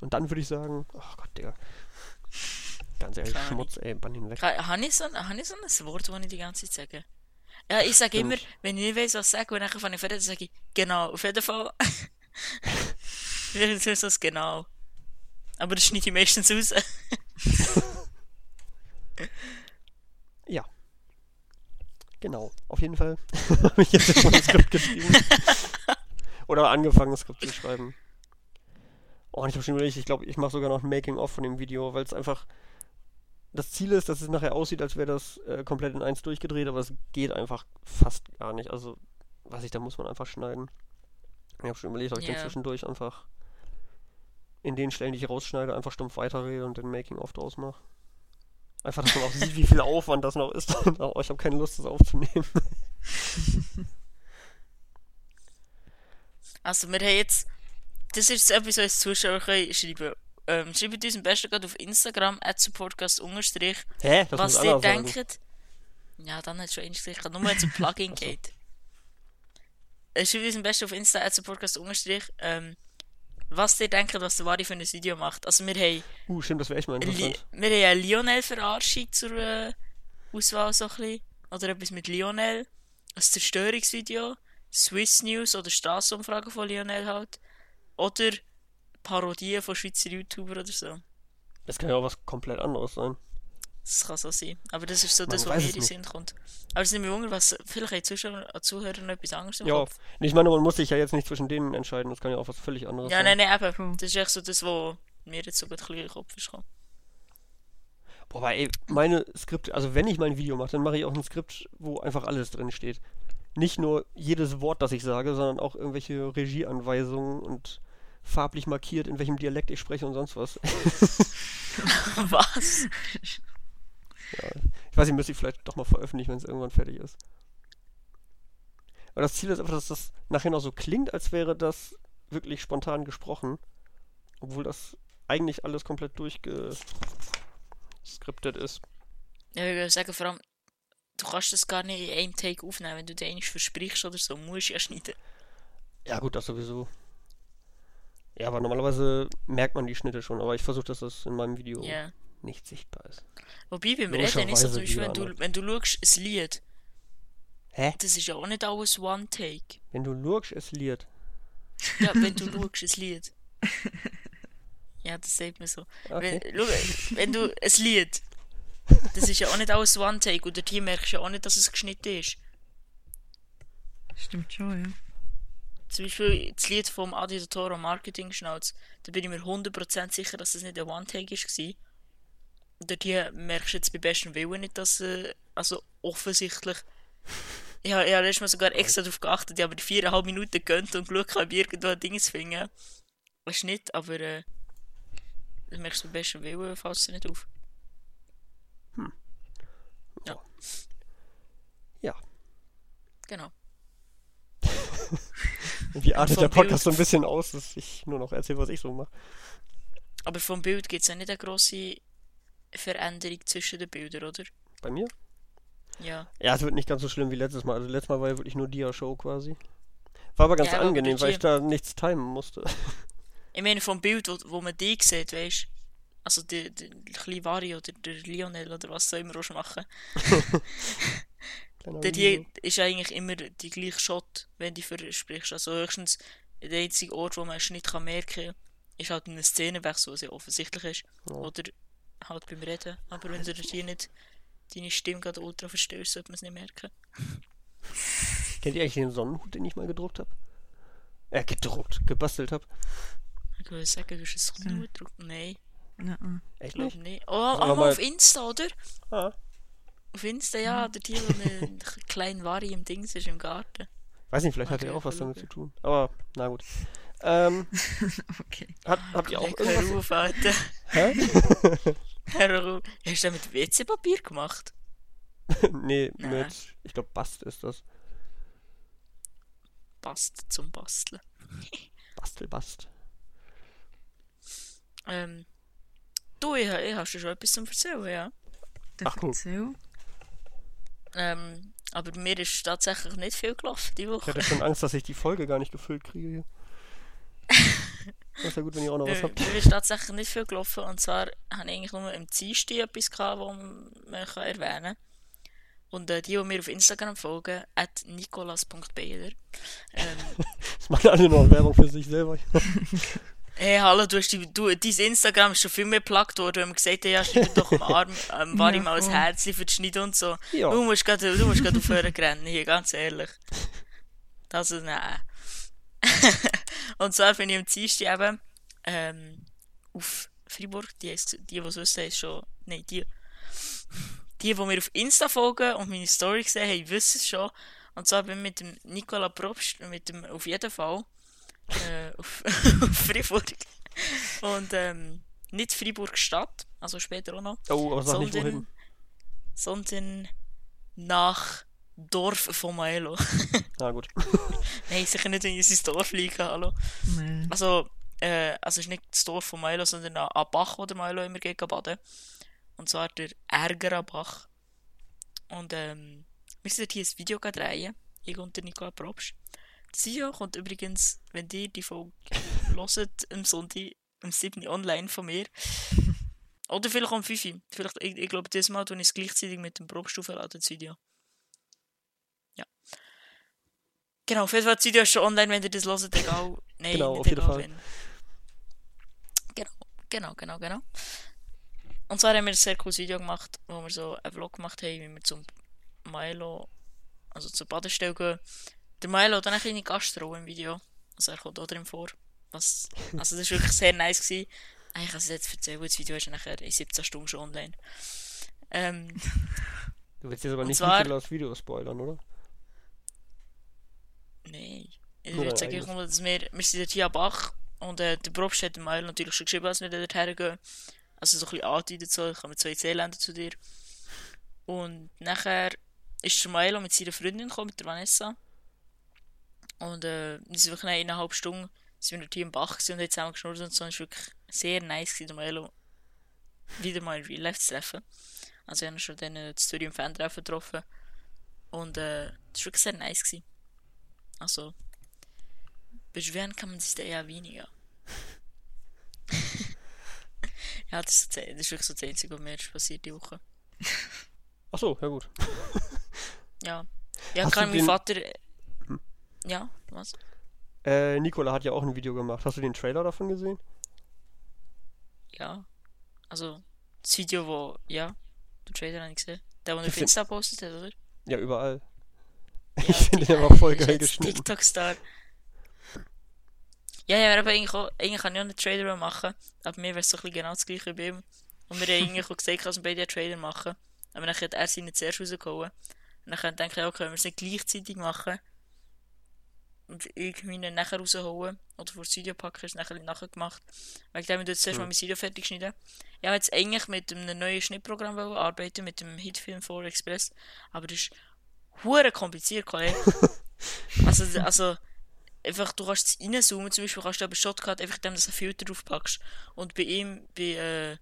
Und dann würde ich sagen, oh Gott, Digga. Ganz ehrlich, Ahnung. Schmutz, ey, bann ihn weg. Habe ich, so, ein- hab ich so ein Wort, das ich die ganze Zeit sage? Ja, ich sage immer, wenn ich nicht weiß, was ich sage, und dann fange ich fertig, sage ich, genau, auf jeden Fall. Vielleicht ist das genau. Aber das schneide ich meistens raus. Ja. Genau, auf jeden Fall habe ich jetzt mal ein Skript geschrieben. Oder angefangen, ein Skript zu schreiben. Oh, und ich habe schon überlegt, ich glaube, ich mache sogar noch ein Making-of von dem Video, weil es einfach. Das Ziel ist, dass es nachher aussieht, als wäre das äh, komplett in eins durchgedreht, aber es geht einfach fast gar nicht. Also, weiß ich, da muss man einfach schneiden. Ich habe schon überlegt, ob ich Ja. dann zwischendurch einfach in den Stellen, die ich rausschneide, einfach stumpf weiterrede und den Making-of draus mache. Einfach, dass man auch sieht, wie viel Aufwand das noch ist. oh, ich habe keine Lust, das aufzunehmen. Also, wir haben jetzt. Das ist etwas, was Zuschauer können schreiben ähm, Schreibt uns am besten gerade auf Instagram, supportcast unterstrich, was ihr denkt. Ja, dann hat es schon gesagt, nur wenn es um Plugin geht. Äh, Schreibt uns am besten auf Insta, supportcast unterstrich, ähm, was ihr denkt, was der Wari für ein Video macht. Also, wir haben, Uh, stimmt, das wäre echt mal Li interessant. wir haben eine Lionel-Verarschung zur äh, Auswahl, so ein bisschen. Oder etwas mit Lionel. Ein Zerstörungsvideo. Swiss News oder Straßenumfragen von Lionel halt. Oder Parodien von Schweizer YouTuber oder so. Das kann ja auch was komplett anderes sein. Das kann so sein. Aber das ist so das, was mir in den. Sinn kommt. Aber es ist nicht mehr wunder, was vielleicht haben Zuschauer, Zuhörer noch etwas anderes im Ja, Kopf. ich meine, man muss sich ja jetzt nicht zwischen denen entscheiden. Das kann ja auch was völlig anderes Ja, sein. nein, nein, eben. Das ist echt so das, was mir jetzt so gut in den Kopf ist gekommen. Boah, aber ey, meine Skripte, also wenn ich mein Video mache, dann mache ich auch ein Skript, wo einfach alles drin steht. Nicht nur jedes Wort, das ich sage, sondern auch irgendwelche Regieanweisungen und farblich markiert, in welchem Dialekt ich spreche und sonst was. Was? Ich weiß nicht, müsste ich vielleicht doch mal veröffentlichen, wenn es irgendwann fertig ist. Aber das Ziel ist einfach, dass das nachher noch so klingt, als wäre das wirklich spontan gesprochen. Obwohl das eigentlich alles komplett durchgeskriptet ist. Ja, ich würde sagen, vor allem, du kannst das gar nicht in einem Take aufnehmen, wenn du dir eigentlich versprichst oder so, musst du ja schneiden. Ja, gut, das sowieso. Ja, aber normalerweise merkt man die Schnitte schon, aber ich versuche, dass das in meinem Video Ja. Nicht sichtbar ist. Wobei beim Reden ist zum Beispiel, wenn du, wenn du schaust, ein Lied, Hä? das ist ja auch nicht alles One-Take. Wenn du lurkst, es liert. Ja, wenn du schaust, ein Lied. Ja, das sagt man so. Okay. Wenn, schau, wenn du ein Lied, das ist ja auch nicht alles One-Take und hier merkst du ja auch nicht, dass es geschnitten ist. Stimmt schon, ja. Zum Beispiel das Lied vom Adi Toro Marketing Schnauz, da bin ich mir 100% sicher, dass es nicht ein One-Take war. Hier merkst du jetzt bei bestem Willen nicht, dass, äh, also offensichtlich, ja, ja, da ist mir sogar extra darauf geachtet, ich habe die viereinhalb Minuten gegönnt und ob ich irgendwo ein Ding zu finden. Das ist nicht, aber, äh, das merkst du bei bestem Willen, fällt es dir nicht auf. Ja. Genau. Wie artet der Podcast Bild- so ein bisschen aus, dass ich nur noch erzähle, was ich so mache. Aber vom Bild gibt es ja nicht eine grosse Veränderung zwischen den Bildern, oder? Bei mir? Ja. Ja, es wird nicht ganz so schlimm wie letztes Mal. Also letztes Mal war ja wirklich nur Dia-Show quasi. War aber ganz Ja, aber angenehm, durch weil die- ich da nichts timen musste. Ich meine, vom Bild, wo, wo man die sieht, weißt Also der, der kleine Vari oder der Lionel oder was soll immer auch machen. Der hier ist eigentlich immer die gleiche Shot, wenn du versprichst. Also höchstens der einzige Ort, wo man einen Schnitt kann merken kann, ist halt ein Szenenwechsel, was ja offensichtlich ist. Ja. Oder halt beim Reden. Aber wenn du hier nicht deine Stimme gerade ultra verstößt, sollte man es nicht merken. Kennt ihr eigentlich den Sonnenhut, den ich mal gedruckt habe? Äh, gedruckt, gebastelt habe. Ich würde sagen, du hast einen Sonnenhut gedruckt. Nein, ich Echt glaube nicht? nicht. Oh, Aber aber mal- auf Insta, oder? Ah. Auf Insta, ja, der Tier, wo ein kleiner Vari im Dings ist im Garten. Weiß nicht, vielleicht hat Okay, er auch was damit zu tun. Aber, na gut. Ähm, okay. hat, habt ihr auch irgendwas? hör auf, Alter. Hä? Hör auf. Hast du das mit WC-Papier gemacht? nee, Nein. mit, ich glaube, Bast ist das. Passt zum Basteln. Bastel, Bast. Ähm, du, ich, ich hast dir schon etwas zum Erzählen, ja. Ach, cool. Ähm, aber mir ist tatsächlich nicht viel gelaufen die Ich Woche. hatte schon Angst, dass ich die Folge gar nicht gefüllt kriege hier. Das ist ja gut, wenn ihr auch noch was habt. Mir ist tatsächlich nicht viel gelaufen. Und zwar habe ich eigentlich nur im Dienstag etwas gehabt, was man kann erwähnen kann. Und äh, die, die mir auf Instagram folgen, at nicolas.beider. Ähm, Das machen alle noch Werbung für sich selber. Hey, hallo, du hast die, du, dein Instagram ist schon viel mehr geplagt worden, wenn man gesagt hat, ja, schreib doch am Arm, ähm, war Ja, ihm mal ein. Herzchen für die Schneide und so. Ja. Du musst gerade, du musst gerade aufhören zu rennen, hier, ganz ehrlich. Das ist, nein. Und zwar bin ich am Dienstag eben, ähm, auf Freiburg, die, die, die es wissen, ist schon, nein, die, die, die mir auf Insta folgen und meine Story gesehen haben, wissen es schon. Und zwar bin ich mit dem Nicola Probst, mit dem, auf jeden Fall, äh, auf, auf Freiburg. Und ähm, nicht Freiburg Stadt, also später auch noch, Oh, sondern, sondern nach Dorf von Maelo. Na gut. Nein, sicher nicht in unser Dorf liegen, hallo. Nee. Also, äh, also es ist nicht das Dorf von Maelo, sondern ein Bach, wo der Maelo immer geht baden. Und zwar der Ärgerer Bach. Und ähm, wir sind hier ein Video drehen, ich und der Nicola Probst. Das Video kommt übrigens, wenn ihr die Folge hört, am Sonntag, am 7. online von mir. Oder vielleicht am 5. Vielleicht, ich, ich glaube, dieses Mal tue ich es gleichzeitig mit dem Probst aufladen, das Video. Ja. Genau, auf jeden Fall, das Video ist schon online, wenn ihr das hört, egal. Nein, Genau, auf jeden Fall. wenn. Genau, genau, genau, genau. Und zwar haben wir ein sehr cooles Video gemacht, wo wir so einen Vlog gemacht haben, wie wir zum Milo, also zur Badestelle gehen. Der Milo hat dann eine kleine Gastrolle im Video. Also er kommt auch drin vor. Was, also das war wirklich sehr nice. Gewesen. Eigentlich kann ich es jetzt erzählen, das Video ist nachher in 17 Stunden schon online. Ähm, Du willst jetzt aber nicht zwar- Nikolas Video spoilern, oder? Nein. Ich Nur würde sagen, eigenes. nur, dass wir, wir sind hier am Bach Und äh, der Probst hat dem Milo natürlich schon geschrieben, dass wir dort hergehen. Also so ein bisschen angedeutet, so, ich komme mit zwei Seeländer zu dir. Und nachher ist der Milo mit seiner Freundin gekommen, mit der Vanessa. Und äh, wir sind wirklich eineinhalb Stunden sind wir hier im Bach und haben zusammen geschnurrt und so. Es war wirklich sehr nice, gewesen, den Milo wieder mal in Real Life zu treffen. Also ich habe ihn schon dann äh, das Studium Fan treffen getroffen. Und äh, das war wirklich sehr nice. Gewesen. Also, beschweren kann man sich da eher weniger. ja, das ist, das ist wirklich so das Einzige, was mir passiert die Woche. Ach so, ja gut. Ja. Ja, Hast kann du mein den- Vater. Ja, was? Äh, Nicola hat ja auch ein Video gemacht. Hast du den Trailer davon gesehen? Ja. Also, das Video, wo. Ja, den Trailer habe ich gesehen. Der, er auf find- Insta postet oder? Ja, überall. Ja, ich finde den aber voll geil geschnitten. TikTok-Star. Ja, ja, aber eigentlich, auch, eigentlich kann ich auch einen Trader machen, aber mir wäre es so ein bisschen genau das gleiche wie bei ihm. Und wir haben eigentlich auch gesagt, dass wir beide einen Trader machen. Aber dann hat er seinen zuerst rausgehauen. Und dann denke ich, okay, können wir es nicht gleichzeitig machen. Und ich meine nachher rausholen. Oder vor das Video packen, ist nachher nachher gemacht. Weil ich dann jetzt zuerst mal mein Video fertig schneiden. Ich habe jetzt eigentlich mit einem neuen Schnittprogramm arbeiten, mit dem Hitfilm 4 Express. Aber das ist hure kompliziert, Kollege. also, also, einfach, du kannst es reinzoomen, zum Beispiel kannst du aber Shotcut einfach dem, dass du einen Filter draufpackst. Und bei ihm, bei äh,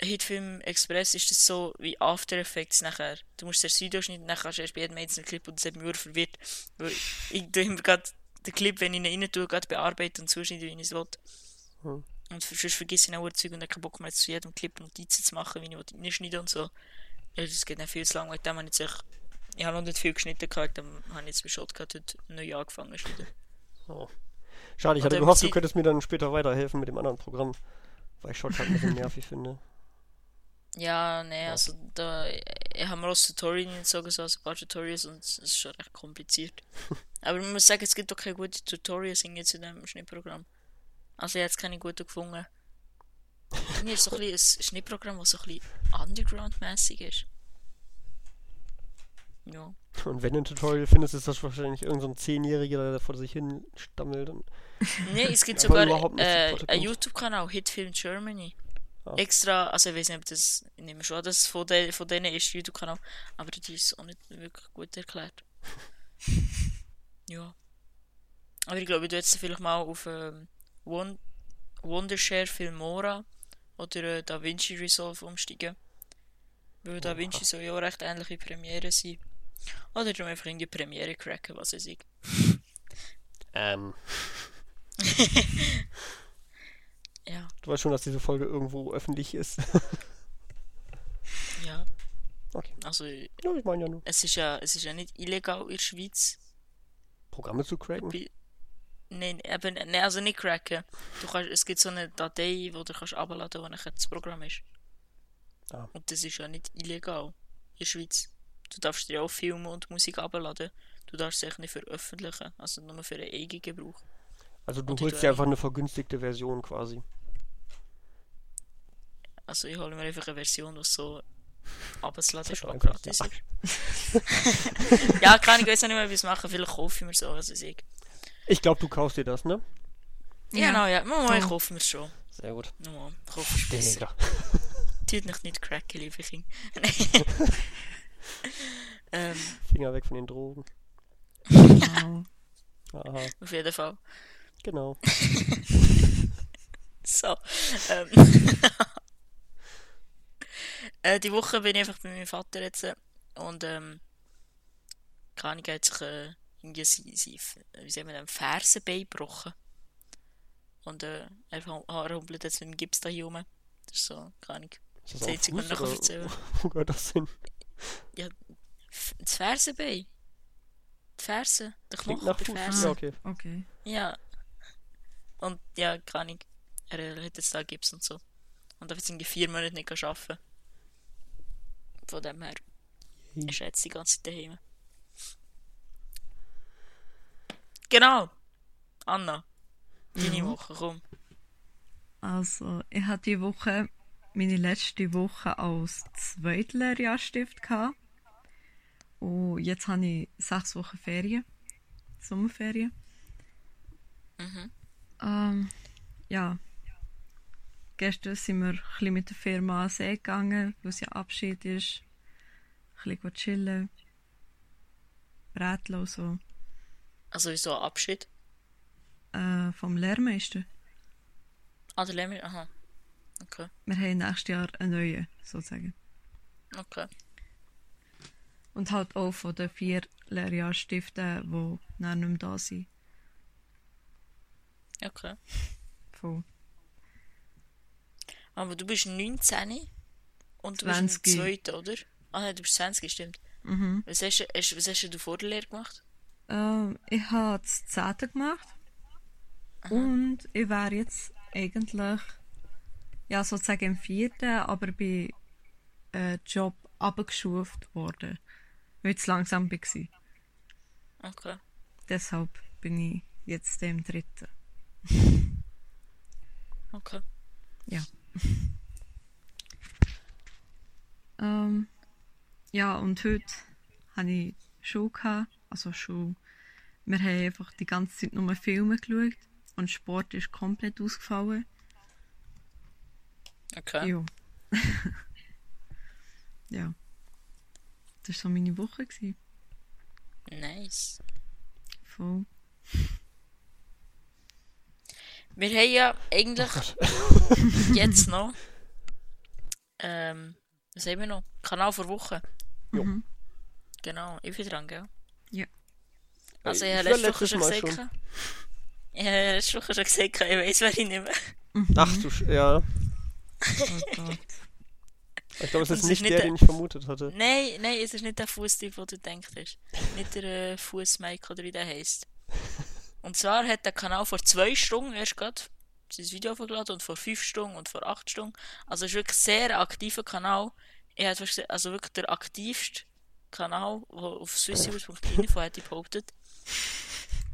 Hitfilm Express ist das so wie After Effects nachher. Du musst erst das Video schneiden, dann kannst du erst bei jedem einzelnen Clip und das hat mich nur verwirrt. Weil ich tue immer gerade den Clip, wenn ich ihn rein tue, gerade bearbeiten und zuschneiden, wie ich es will. Hm. Und sonst vergesse ich auch Zeug und habe keinen Bock mehr zu jedem Clip Notizen zu machen, wie ich reinschneiden und so. Ja, das geht nicht viel zu lang, weil dann habe ich echt- ich habe noch nicht viel geschnitten gehabt, dann habe ich jetzt bei Shotcut heute neu angefangen zu schneiden. Schade, ich hatte gehofft, du könntest mir dann später weiterhelfen mit dem anderen Programm. Weil ich Shotcut ein bisschen nervig finde. Ja, nee, also da ich habe mir auch das Tutorial nicht so gesagt, also ein paar Tutorials und es ist schon recht kompliziert. Aber man muss sagen, es gibt auch keine guten Tutorials in jetzt in diesem Schnittprogramm. Also ich habe jetzt keine guten gefunden. Ist so ein, bisschen ein Schnittprogramm, das so ein bisschen underground-mäßig ist. Ja. Und wenn du ein Tutorial findest, ist das wahrscheinlich irgendein so ein Zehnjähriger, der vor sich hin stammelt. Nee, es gibt sogar äh, einen. YouTube-Kanal, Hitfilm Germany. Ah. Extra, also ich weiß nicht, ob das, ich nehme schon an, dass es von, de, von denen ist, YouTube-Kanal, aber die ist auch nicht wirklich gut erklärt. ja. Aber ich glaube, du jetzt vielleicht mal auf ähm, Won Wondershare Filmora oder äh, DaVinci Resolve umsteigen. Weil DaVinci soll ja auch recht ähnliche Premiere sein. Oder du einfach in die Premiere cracken, was weiß ich. ähm, Ja, du weißt schon, dass diese Folge irgendwo öffentlich ist. ja. Okay. Also, ja, ich meine ja nur. es ist ja, es ist ja nicht illegal in der Schweiz. Programme zu cracken. Bi- Nein, eben, nein, also nicht cracken. Du kannst, es gibt so eine Datei, wo du kannst abladen, wo das Programm ist. Ah. Und das ist ja nicht illegal in der Schweiz. Du darfst dir auch Filme und Musik abladen. Du darfst es nicht veröffentlichen, also nur für den eigenen Gebrauch. Also du Und holst dir einfach eine vergünstigte Version quasi. Also ich hole mir einfach eine Version, die so abzuladen ist, einfach- gratis ist. ja, kann ich weiß nicht mehr, wie es machen. Vielleicht kaufe ich mir so, was weiß ich. Ich glaube, du kaufst dir das, ne? Ja, genau, ja. Mal, ich So. kaufe mir schon. Sehr gut. Mal, kaufe ich besser. Tut noch nicht cracken, liebe Kinder. ähm, Finger weg von den Drogen. Genau. Aha, auf jeden Fall. genau. So. Ähm, äh, die Woche bin ich einfach bei meinem Vater jetzt äh, und ähm, keine Ahnung, hat sich äh, irgendwie sein, sein, wie sagen wir, ein Fersenbein gebrochen. Und äh, er humpelt jetzt mit dem Gips da hier rum. Das ist so, keine Ahnung. Ist das einzige, was ich nachher oder erzählen wo gehört das hin? F- Das Fersenbein. Die Ferse. Der Knochen der. Ferse. Ja, okay. Okay. Ja. Und ja, keine Ahnung. Er äh, hat jetzt da Gips und so. Und darf jetzt irgendwie vier Monate nicht arbeiten. Von dem her ist er jetzt die ganze Zeit daheim. Genau. Anna. Deine Ja. Woche, komm. Also, ich hatte die Woche, meine letzte Woche als Zweitlehrjahrstift gehabt. Und jetzt habe ich sechs Wochen Ferien. Sommerferien. Mhm. Ähm, ja. Gestern sind wir ein bisschen mit der Firma an See gegangen, weil es ja Abschied ist. Ein bisschen chillen. Und so. Also wieso ein Abschied? Äh, vom Lehrmeister. Ah, der Lehrer, aha. Okay, Wir haben nächstes Jahr einen neuen, sozusagen. okay. Und halt auch von den vier Lehrjahrstiften, die dann nicht mehr da sind. Okay. Voll. Aber du bist 19 und du 20. bist im zweiten, oder? Ah nein, du bist 20, stimmt. Mhm. Was hast, hast, was hast du vor der Lehre gemacht? Ähm, ich habe das 10. gemacht. Und ich wäre jetzt eigentlich, ja, sozusagen im vierten, aber bei äh, Job abgeschuft worden. Weil zu langsam war. Okay. Deshalb bin ich jetzt im dritten. Okay. Ja. ähm, ja, und heute hatte ich Schule. Gehabt, also Schule. Wir haben einfach die ganze Zeit nur Filme geschaut und Sport ist komplett ausgefallen. Okay. Ja. ja. Das war so meine Woche. Gewesen. Nice. Voll. Wir haben ja eigentlich jetzt noch. Ähm, was haben wir noch? Kanal vor Woche. Jo. Mhm. Genau, ich bin dran, gell? Ja. Also, ich habe letzte Woche letztes schon Mal gesagt. schon. Ich habe letzte Woche schon gesagt, ich weiß, wer ich nehme. Ach du, Sch ja. Oh. Ich glaube, es ist nicht ist nicht der, der- den ich vermutet hatte. Nein, nein, es ist nicht der Fußtyp, den du denkst. Nicht der äh, Fuß-Mike oder wie der heißt. Und zwar hat der Kanal vor zwei Stunden erst gerade sein Video aufgeladen und vor fünf Stunden und vor acht Stunden. Also es ist wirklich ein sehr aktiver Kanal. Ich hätte fast gesagt, also wirklich der aktivste Kanal, der auf swissnews.info hätte ich behauptet.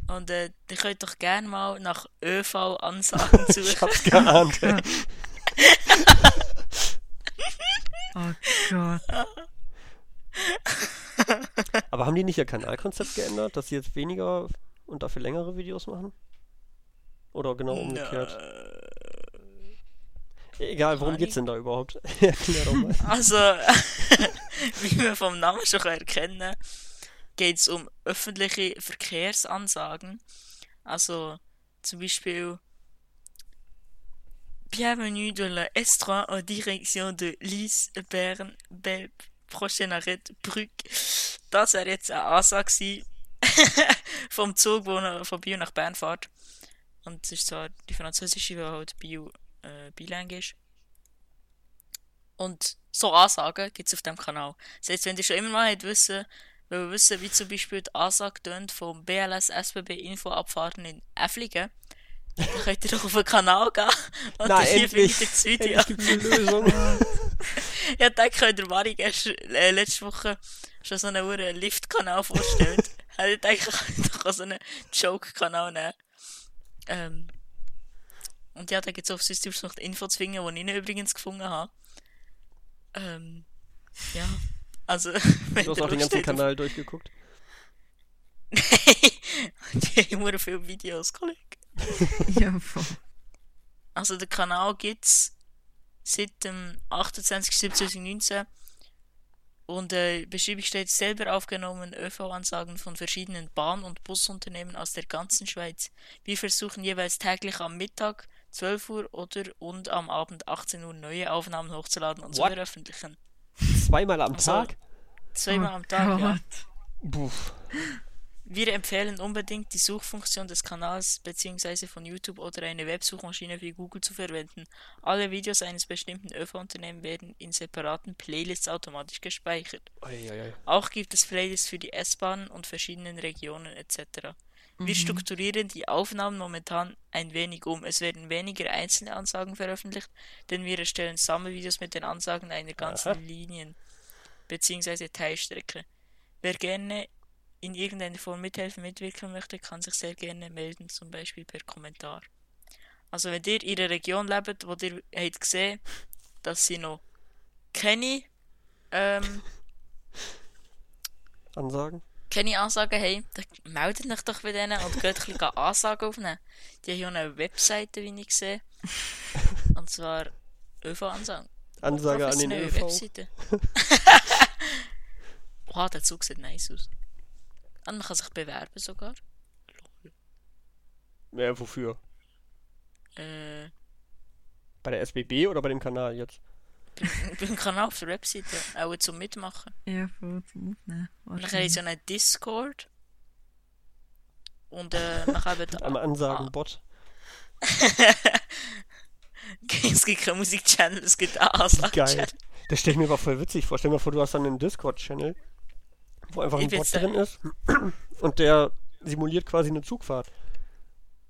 Und äh, ihr könnt doch gerne mal nach ÖV-Ansagen Ich suchen. hab's geahnt. Oh Gott. Aber haben die nicht ihr Kanalkonzept geändert, dass sie jetzt weniger und dafür längere Videos machen? Oder genau umgekehrt? Egal, worum geht's denn da überhaupt? Erklär doch mal. Also, wie wir vom Namen schon erkennen, geht es um öffentliche Verkehrsansagen. Also zum Beispiel Bienvenue de la S3 en direction de Lys, Bern, Belp, prochain arrêt Brück. Das wäre jetzt eine Ansage vom Zug, der von Bio nach Bern fährt. Und es ist zwar die französische, weil halt Bio äh, bilingue ist. Und so Ansagen gibt es auf dem Kanal. Das heißt, wenn ihr schon immer mal wollt wissen, weil wir wissen, wie zum Beispiel die Ansage tönt vom BLS SBB Info Abfahrten in Äfflingen, dann könnt ihr doch auf den Kanal gehen und Na, hier findet ihr das Video. Ja, da könnt ihr Mari äh, letzte Woche schon so einen Lift-Kanal vorgestellt. Hätte ich gedacht, ich könnte doch auch so einen Joke-Kanal nehmen. Ähm, und ja, da gibt es auf Systems noch die Info zu finden, die ich übrigens gefunden habe. Ähm, ja, also, wenn Du hast auch den ganzen Kanal durchgeguckt. die haben immer viele Videos, Kollege. Ja, voll. Also den Kanal gibt's seit dem 28.07.2019 und äh, der Beschreibung steht selber aufgenommen ÖV-Ansagen von verschiedenen Bahn- und Busunternehmen aus der ganzen Schweiz. Wir versuchen jeweils täglich am Mittag 12 Uhr oder und am Abend 18 Uhr neue Aufnahmen hochzuladen und zu What? veröffentlichen. Zweimal am Also, Tag? Zweimal oh am Tag, ja. Gott. Puff. Wir empfehlen unbedingt die Suchfunktion des Kanals bzw. von YouTube oder eine Websuchmaschine wie Google zu verwenden. Alle Videos eines bestimmten ÖV-Unternehmens werden in separaten Playlists automatisch gespeichert. Eieiei. Auch gibt es Playlists für die S-Bahnen und verschiedenen Regionen etc. Wir strukturieren die Aufnahmen momentan ein wenig um. Es werden weniger einzelne Ansagen veröffentlicht, denn wir erstellen Sammelvideos mit den Ansagen einer ganzen Aha. Linien bzw. Teilstrecke. Wer gerne in irgendeiner Form mithelfen, mitwirken möchte, kann sich sehr gerne melden, zum Beispiel per Kommentar. Also wenn ihr in einer Region lebt, wo ihr habt gesehen, dass sie noch keine, ähm, Ansagen? Keine Ansagen haben, dann meldet euch doch bei denen und geht ein bisschen Ansagen aufnehmen. Die haben hier eine Webseite, wie ich sehe. Und zwar ÖV-Ansagen. Ansage an den ÖV. Webseite. Wow, der Zug sieht nice aus. Und man kann sich bewerben sogar. Ja, wofür? Äh, Bei der SBB oder bei dem Kanal jetzt? Beim Kanal auf der Webseite. Auch zum Mitmachen. Ja, voll zum Aufnehmen. Und dann so einen Discord. Und äh, kann eben Am Ansagen-Bot. es gibt keinen Musikchannel, es gibt einen Geil. Ansagen-Channel. Das stelle ich mir aber voll witzig vor. Stell dir mal vor, du hast dann einen Discord-Channel, wo einfach ein Ich Bot drin ist und der simuliert quasi eine Zugfahrt.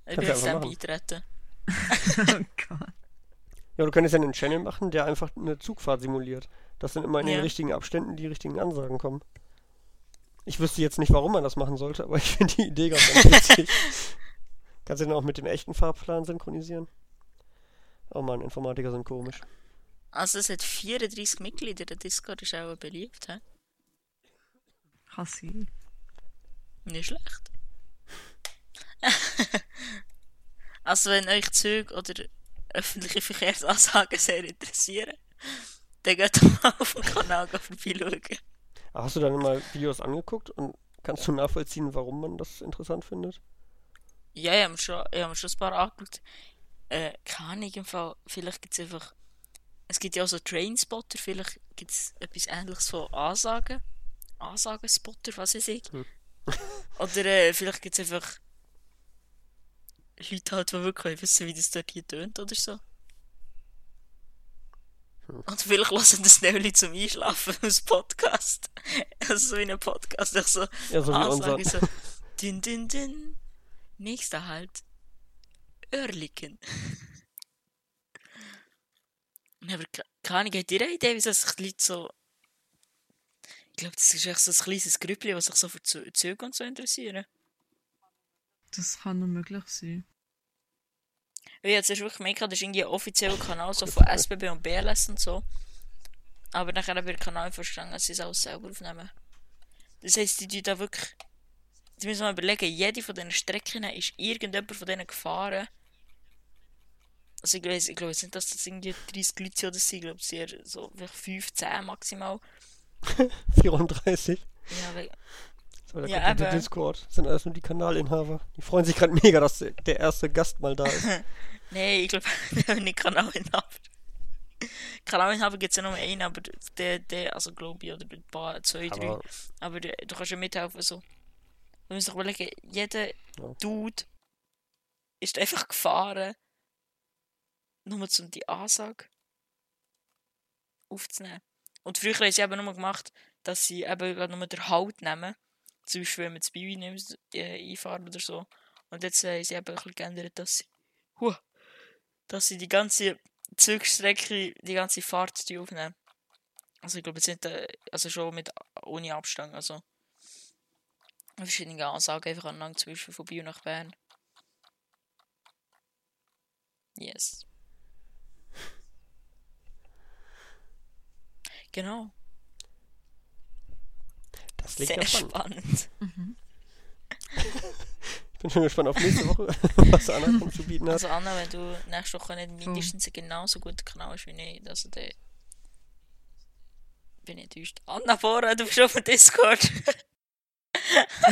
Ich will jetzt machen. beitreten. oh Gott. Ja, du könntest ja einen Channel machen, der einfach eine Zugfahrt simuliert. Dass dann immer in den Ja. richtigen Abständen die richtigen Ansagen kommen. Ich wüsste jetzt nicht, warum man das machen sollte, aber ich finde die Idee ganz, witzig. Kannst du den auch mit dem echten Fahrplan synchronisieren? Oh Mann, Informatiker sind komisch. Also es hat 34 Mitglieder, der Discord ist auch beliebt. He? Kann sein. Nicht schlecht. also wenn euch Züge oder öffentliche Verkehrsansagen sehr interessieren, dann geht doch mal auf dem Kanal vorbeischauen. Aber Hast du dann mal Videos angeguckt und kannst du nachvollziehen, warum man das interessant findet? Ja, ich habe schon, ich hab schon ein paar angeschaut. Äh, keine Ahnung, im Fall, vielleicht gibt es einfach... Es gibt ja auch so Trainspotter, vielleicht gibt es etwas ähnliches von Ansagen. Ansagenspotter, was weiß ich. Hm. Oder äh, vielleicht gibt es einfach Leute halt, die wirklich wissen, wie das dort hier tönt oder so. Hm. Und vielleicht hören das Nelly zum Einschlafen aus Podcast. Also so in einem Podcast, so Ja, so wie unser. Ansage so. Din, din, din. Nächster Halt. Oerlikon. Aber ke- keine Ahnung, habt ihr eine Idee, wieso sich die Leute so... Ich glaube, das ist echt so ein kleines Grüppli, was sich so für Zü- Züge und so interessieren. Das kann nur möglich sein. Weil ich jetzt wirklich gemerkt, habe, das ist irgendwie ein offizieller Kanal so von SBB und BLS und so. Aber nachher habe ich den Kanal verstanden, dass sie es alles selber aufnehmen. Das heisst, die tun da wirklich... Jetzt müssen wir mal überlegen, jede von diesen Strecken ist irgendjemand von denen gefahren. Also ich, weiss, ich glaube jetzt nicht, dass das irgendwie 30 Leute oder so. Ich glaube, es sind so vielleicht 15 maximal. 34. Ja, weil, So, da Ja, kommt der aber- Discord. Das sind alles nur die Kanalinhaber. Die freuen sich gerade mega, dass der, erste Gast mal da ist. Nein, ich glaube, wir haben nicht Kanalinhaber. Kanalinhaber gibt es ja nur einen, aber der, der also glaube ich, oder ein paar, zwei, drei. Aber Aber du, du kannst ja mithelfen, so. Du musst dich überlegen, jeder Ja. Dude ist einfach gefahren, nur um die Ansage aufzunehmen. Und früher haben sie eben nur gemacht, dass sie eben nur den Halt nehmen. Zum Beispiel, wenn man das nicht muss, äh, einfahren oder so. Und jetzt haben sie eben ein geändert, dass sie, huh, dass sie die ganze Zugstrecke, die ganze Fahrt aufnehmen. Also ich glaube, jetzt nicht, äh, also schon mit ohne Abstand, also verschiedene Ansagen einfach anlang, zum Beispiel von Biel nach Bern. Yes. Genau. Das klingt Sehr ja spannend. spannend. Ich bin schon gespannt auf nächste Woche, was Anna uns zu bieten hat. Also Anna, wenn du nächste Woche nicht mindestens genauso gut Kanal hast wie ich, also dann bin ich enttäuscht. Anna, vorher, du bist auf dem Discord.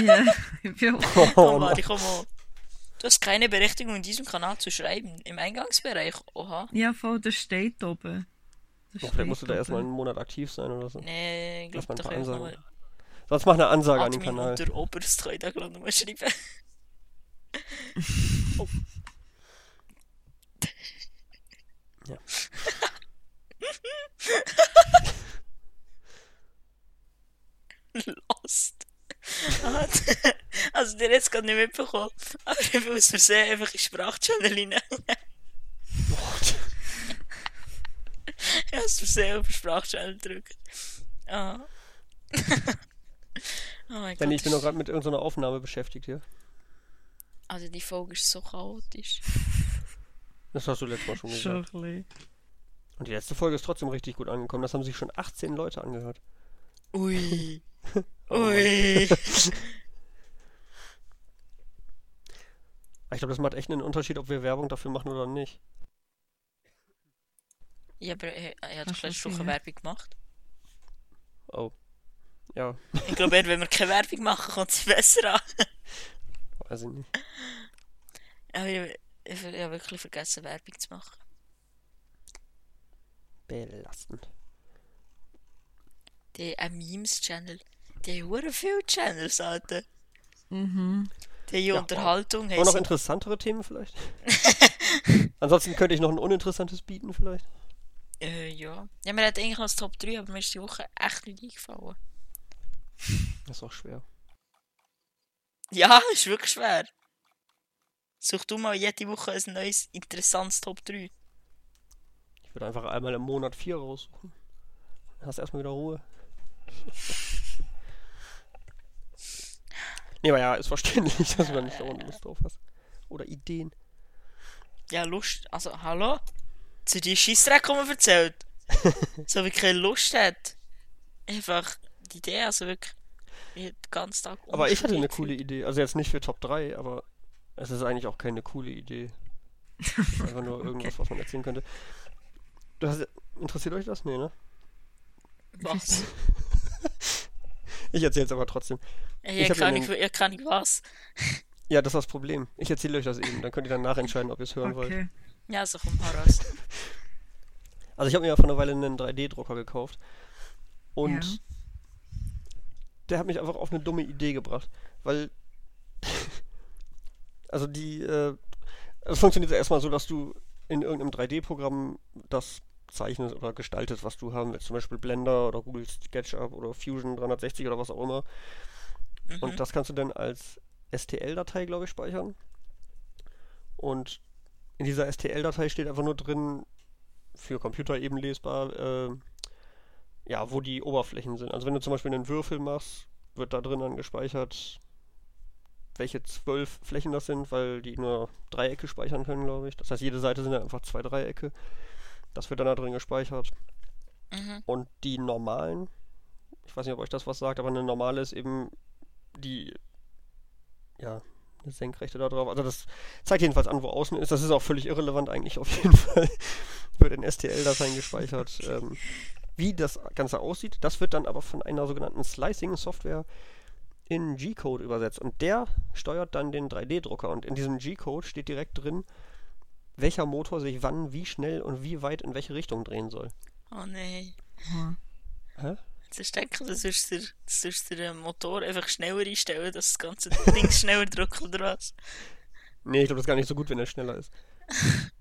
Ja, ich bin auch. Oh, Mann. ich komm mal. Du hast keine Berechtigung in diesem Kanal zu schreiben. Im Eingangsbereich. Oha. Ja, voll, das steht oben. Das Ja, vielleicht musst du da erstmal einen Monat aktiv sein oder so. Nee, ich glaube, da kann ich Sonst mach eine Ansage an den Admin Kanal. und der Oberst können da gerade nur schreiben. oh. Ja. Lost. Also, der es gerade nicht mitbekommen. Aber ich bin aus Versehen einfach in Sprachchannel rein. Ich habe aus Versehen auf den Sprachchannel gedrückt. Ah. oh mein Denn Gott. ich bin noch gerade mit irgendeiner Aufnahme beschäftigt hier. Also, die Folge ist so chaotisch. Das hast du letztes Mal schon Schon gesagt. bisschen. Und die letzte Folge ist trotzdem richtig gut angekommen. Das haben sich schon 18 Leute angehört. Ui. Ui. Ich glaube, das macht echt einen Unterschied, ob wir Werbung dafür machen oder nicht. ja, aber er, er hat doch Woche sehen? Werbung gemacht. Oh. Ja, Ich glaube, eher, wenn wir keine Werbung machen, kommt es besser an. weiß ich nicht. Aber ich, ich, ich habe wirklich vergessen, Werbung zu machen. Belastend. Die ein Memes-Channel. Die haben hure viele Channels, Alter. Mhm. Die Ja, Unterhaltung. Aber haben noch interessantere Themen vielleicht? Ansonsten könnte ich noch ein uninteressantes bieten vielleicht. Äh, ja. Ja, wir hatten eigentlich noch das Top 3, aber mir ist die Woche echt nicht eingefallen. Das ist auch schwer. Ja, ist wirklich schwer. Such du mal jede Woche ein neues, interessantes Top 3. Ich würde einfach einmal im Monat vier raussuchen. Dann hast du erstmal wieder Ruhe. nee, aber ja, ist verständlich, dass du da nicht so Lust drauf hast. Oder Ideen. Ja, Lust. Also, hallo? Zu die Scheissdreck, die man erzählt. so wie keine Lust hat. Einfach die Idee, also wirklich. Ganzen Tag Aber ich hatte eine coole Idee. Also jetzt nicht für Top 3, aber es ist eigentlich auch keine coole Idee. Einfach nur irgendwas, was man erzählen könnte. Du hast, interessiert euch das? Nee, ne? Was? Ich erzähl's aber trotzdem. Ich, Ich kann ja nicht, ich kann nicht was. Ja, das ist das Problem. Ich erzähle euch das eben. Dann könnt ihr danach entscheiden, ob ihr es hören wollt. Okay. Ja, so komm heraus. Also ich habe mir ja vor einer Weile einen 3D-Drucker gekauft. Und Ja. Der hat mich einfach auf eine dumme Idee gebracht. Weil. also die. Äh, es funktioniert ja erstmal so, dass du in irgendeinem 3D-Programm das zeichnest oder gestaltest, was du haben willst. Zum Beispiel Blender oder Google SketchUp oder Fusion 360 oder was auch immer. Mhm. Und das kannst du dann als STL-Datei, glaube ich, speichern. Und in dieser STL-Datei steht einfach nur drin, für Computer eben lesbar, äh, ja, wo die Oberflächen sind. Also wenn du zum Beispiel einen Würfel machst, wird da drin dann gespeichert, welche zwölf Flächen das sind, weil die nur Dreiecke speichern können, glaube ich. Das heißt, jede Seite sind dann einfach zwei Dreiecke. Das wird dann da drin gespeichert. Mhm. Und die normalen, ich weiß nicht, ob euch das was sagt, aber eine normale ist eben die, ja, eine Senkrechte da drauf. Also das zeigt jedenfalls an, wo außen ist. Das ist auch völlig irrelevant eigentlich auf jeden Fall. wird in STL-Dateien gespeichert. Ähm, wie das Ganze aussieht, das wird dann aber von einer sogenannten Slicing-Software in G-Code übersetzt. Und der steuert dann den 3D-Drucker. Und in diesem G-Code steht direkt drin, welcher Motor sich wann, wie schnell und wie weit in welche Richtung drehen soll. Oh. Ja. Hä? Du gedacht, das ist der, das ist der Motor einfach schneller einstellen, dass das ganze Ding schneller drückt oder was? Nee, ich glaube, das ist gar nicht so gut, wenn er schneller ist.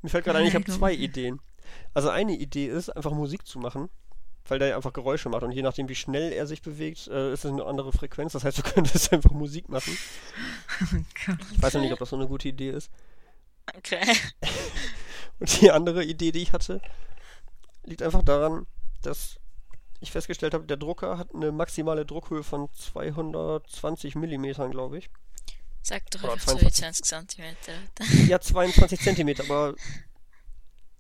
Mir fällt gerade ein, ich Nee, habe zwei. Ideen. Also eine Idee ist, einfach Musik zu machen, weil der einfach Geräusche macht und je nachdem, wie schnell er sich bewegt, äh, ist es eine andere Frequenz. Das heißt, du könntest einfach Musik machen. Oh Gott. Ich weiß noch nicht, ob das so eine gute Idee ist. Okay. Und die andere Idee, die ich hatte, liegt einfach daran, dass ich festgestellt habe, der Drucker hat eine maximale Druckhöhe von 220 Millimetern, glaube ich. Sag doch einfach 22. 22 cm. Ja, 22 Zentimeter, aber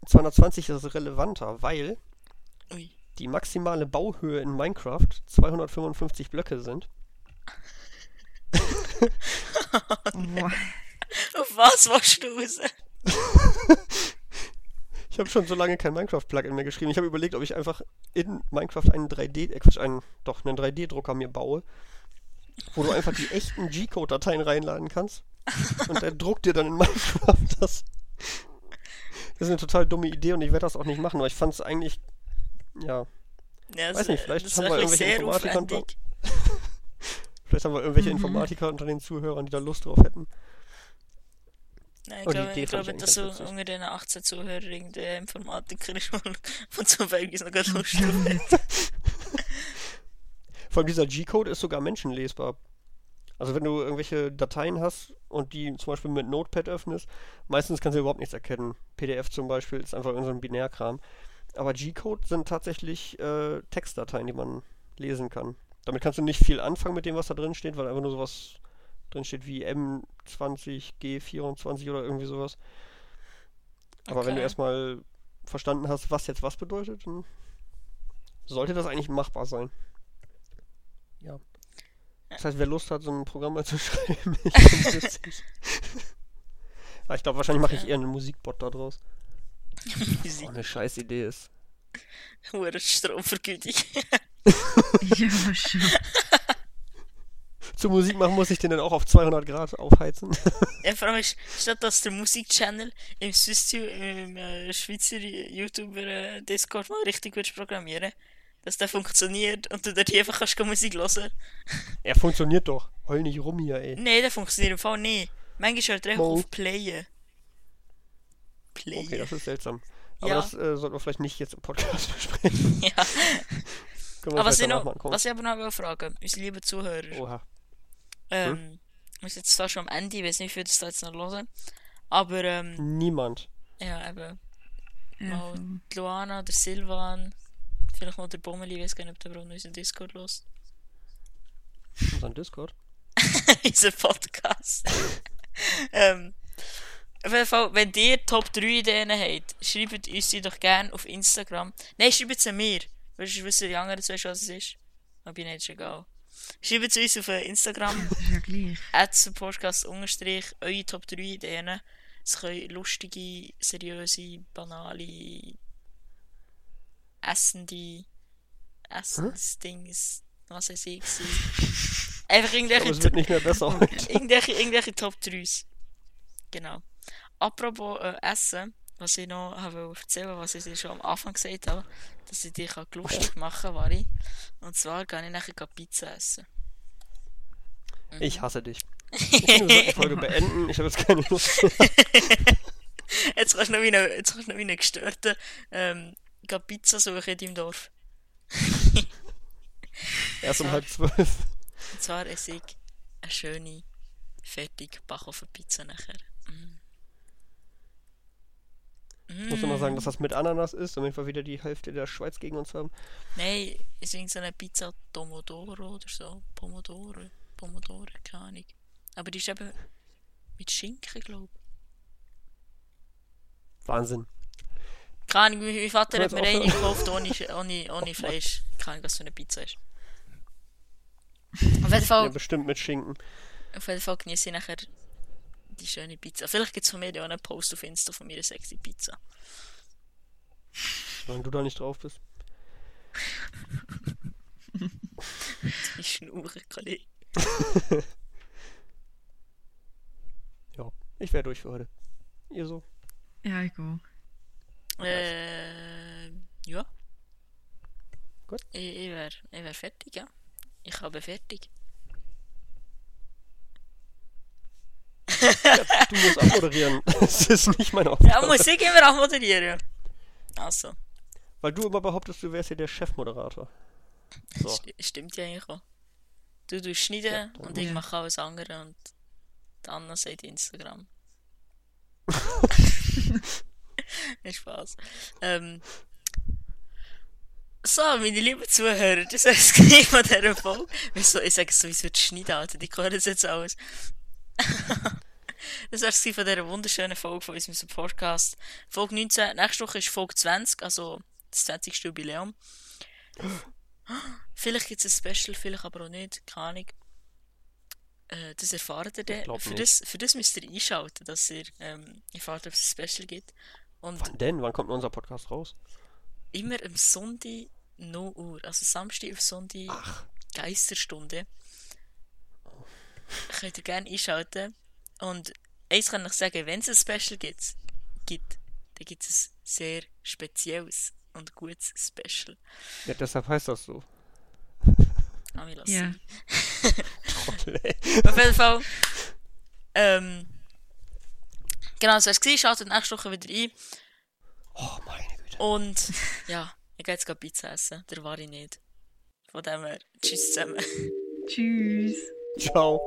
220 ist relevanter, weil Ui. Die maximale Bauhöhe in Minecraft 255 Blöcke sind. Auf was du raus? Ich habe schon so lange kein Minecraft-Plugin mehr geschrieben. Ich habe überlegt, ob ich einfach in Minecraft einen 3D, äh Quatsch, einen, doch, einen 3D-Drucker mir baue, wo du einfach die echten G-Code-Dateien reinladen kannst. Und der druckt dir dann in Minecraft das. Das ist eine total dumme Idee und ich werde das auch nicht machen, aber ich fand es eigentlich, ja, Ja, Weiß nicht, vielleicht haben ist wir irgendwelche Informatiker unter- vielleicht haben wir irgendwelche Mhm. Informatiker unter den Zuhörern, die da Lust drauf hätten. Nein, ich Oh, glaube, ich glaube dass so unter den 18 Zuhörern irgendein Informatiker ist, der von zufällig noch gerade Lust drauf hat. Vor allem dieser G-Code ist sogar menschenlesbar. Also wenn du irgendwelche Dateien hast und die zum Beispiel mit Notepad öffnest, meistens kannst du überhaupt nichts erkennen. PDF zum Beispiel ist einfach irgendein so Binärkram. Aber G-Code sind tatsächlich äh, Textdateien, die man lesen kann. Damit kannst du nicht viel anfangen mit dem, was da drin steht, weil einfach nur sowas drin steht wie M20, G24 oder irgendwie sowas. Aber wenn du Okay. erstmal verstanden hast, was jetzt was bedeutet, dann sollte das eigentlich machbar sein. Ja. Das heißt, wer Lust hat, so ein Programm mal zu schreiben, ich find's witzig. Aber ich glaube, wahrscheinlich mache ich eher einen Musikbot da draus. Musik. Oh, eine scheiß Idee ist. Hure Stromvergütung. Ja, schon. Zur Musik machen muss ich den dann auch auf 200 Grad aufheizen. ja, vor allem ist, statt dass der Musikchannel im Swiss im äh, Schweizer YouTuber äh, Discord mal richtig gut programmieren, dass der funktioniert und du dort einfach kannst Musik hören. er funktioniert doch. Heul nicht rum hier, ey. Nee, der funktioniert im Fall nicht. Manchmal hört er auf Playen. Playen. Okay, das ist seltsam. Aber Ja. das äh, sollten wir vielleicht nicht jetzt im Podcast besprechen. ja. Wir Aber was ich, noch, was ich aber noch will fragen, unsere lieben Zuhörer. Oha. Ähm, wir sind jetzt zwar schon am Ende, ich weiß nicht, wie viel das da jetzt noch hören. Aber, ähm, Niemand. ja, eben. Mal die Luana, der Silvan, vielleicht noch der Bommeli, ich weiß gar nicht, ob der noch unseren Discord los. Unseren Discord. Unser Podcast. ähm, auf jeden Fall, wenn ihr Top 3 Ideen habt, schreibt uns die doch gerne auf Instagram. Nein, schreibt sie mir. Weil sonst wissen die anderen zwei schon, was es ist. Aber mir nicht, egal. Schreibt sie uns auf Instagram. Das ist ja gleich. at Podcast unterstrich eure Top 3 Ideen. Es können lustige, seriöse, banale, essende, Essensdings, was weiß ich sein. Einfach Aber irgendwelche, es wird nicht mehr besser irgendwelche, irgendwelche Top 3s. Genau. Apropos äh, Essen, was ich noch habe erzählen, was ich dir schon am Anfang gesagt habe, dass ich dich lustig machen kann, war ich. Und zwar gehe ich nachher Pizza essen. Ich hasse dich. Ich sollten die Folge beenden. Ich habe jetzt keine Lust. Jetzt kannst du noch wie eine, jetzt kannst du noch wie eine gestörte ähm, Pizza suchen in deinem Dorf. Erst um halb zwölf. Und zwar esse ich eine schöne, fertig Backofen-Pizza nachher. Mm. Ich muss immer sagen, dass das mit Ananas ist, damit wir wieder die Hälfte der Schweiz gegen uns haben. Nein, es ist so eine Pizza Tomodoro oder so. Pomodoro. Pomodoro, keine Ahnung. Aber die ist eben mit Schinken, glaube ich. Wahnsinn. Keine Ahnung, mein Vater hat mir eine gekauft ohne, ohne, ohne Fleisch. Keine Ahnung, was für eine Pizza ist. Auf jeden Ja, Fall, bestimmt mit Schinken. auf jeden Fall genieße ich nachher die schöne Pizza. Vielleicht gibt es von mir ja auch einen Post auf Insta von meiner sexy Pizza. Wenn du da nicht drauf bist. Die Schnur, Kollege. Ja, ich wäre durch für heute. Ihr so? Ja, ich gehe. Äh, ja. Gut. Ich, ich wäre ich wär fertig, ja. Ich habe fertig. Du musst abmoderieren. Das ist nicht meine Ja, Aufgabe. muss ich immer auch moderieren. Also, Weil du immer behauptest, du wärst hier der Chefmoderator. So. sti- stimmt ja eigentlich auch. Du tust schneiden Ja, dann- und ich Ja. mache alles andere und die Anna sagt Instagram. Nicht Spaß. Ähm, so, meine lieben Zuhörer, das war es gewesen von dieser Folge. Wieso, ich sage so, wie es wird schneiden, Alter, die hören es jetzt alles. Das war es von dieser wunderschönen Folge von unserem Podcast. Folge 19, nächste Woche ist Folge 20, also das 20. Jubiläum. Vielleicht gibt es ein Special, vielleicht aber auch nicht, keine Ahnung. Äh, das erfahrt ihr dann. Für nicht. das, für das müsst ihr einschalten, dass ihr ähm, erfahrt, ob es ein Special gibt. Und Wann denn? Wann kommt unser Podcast raus? immer am Sonntag 0 Uhr, also Samstag auf Sonntag Geisterstunde. Könnt ihr gerne einschalten. Und eins kann ich sagen, wenn es ein Special gibt, gibt dann gibt es ein sehr spezielles und gutes Special. Ja, deshalb heißt das so. Ah, wir lassen Ja. Auf jeden Fall. Ähm, genau, das war's gewesen. Schaltet nächste Woche wieder ein. Oh, meine Güte. Und ja, ich gehe jetzt gerade Pizza essen. Der war ich nicht. Von dem her, tschüss zusammen. Tschüss. Ciao.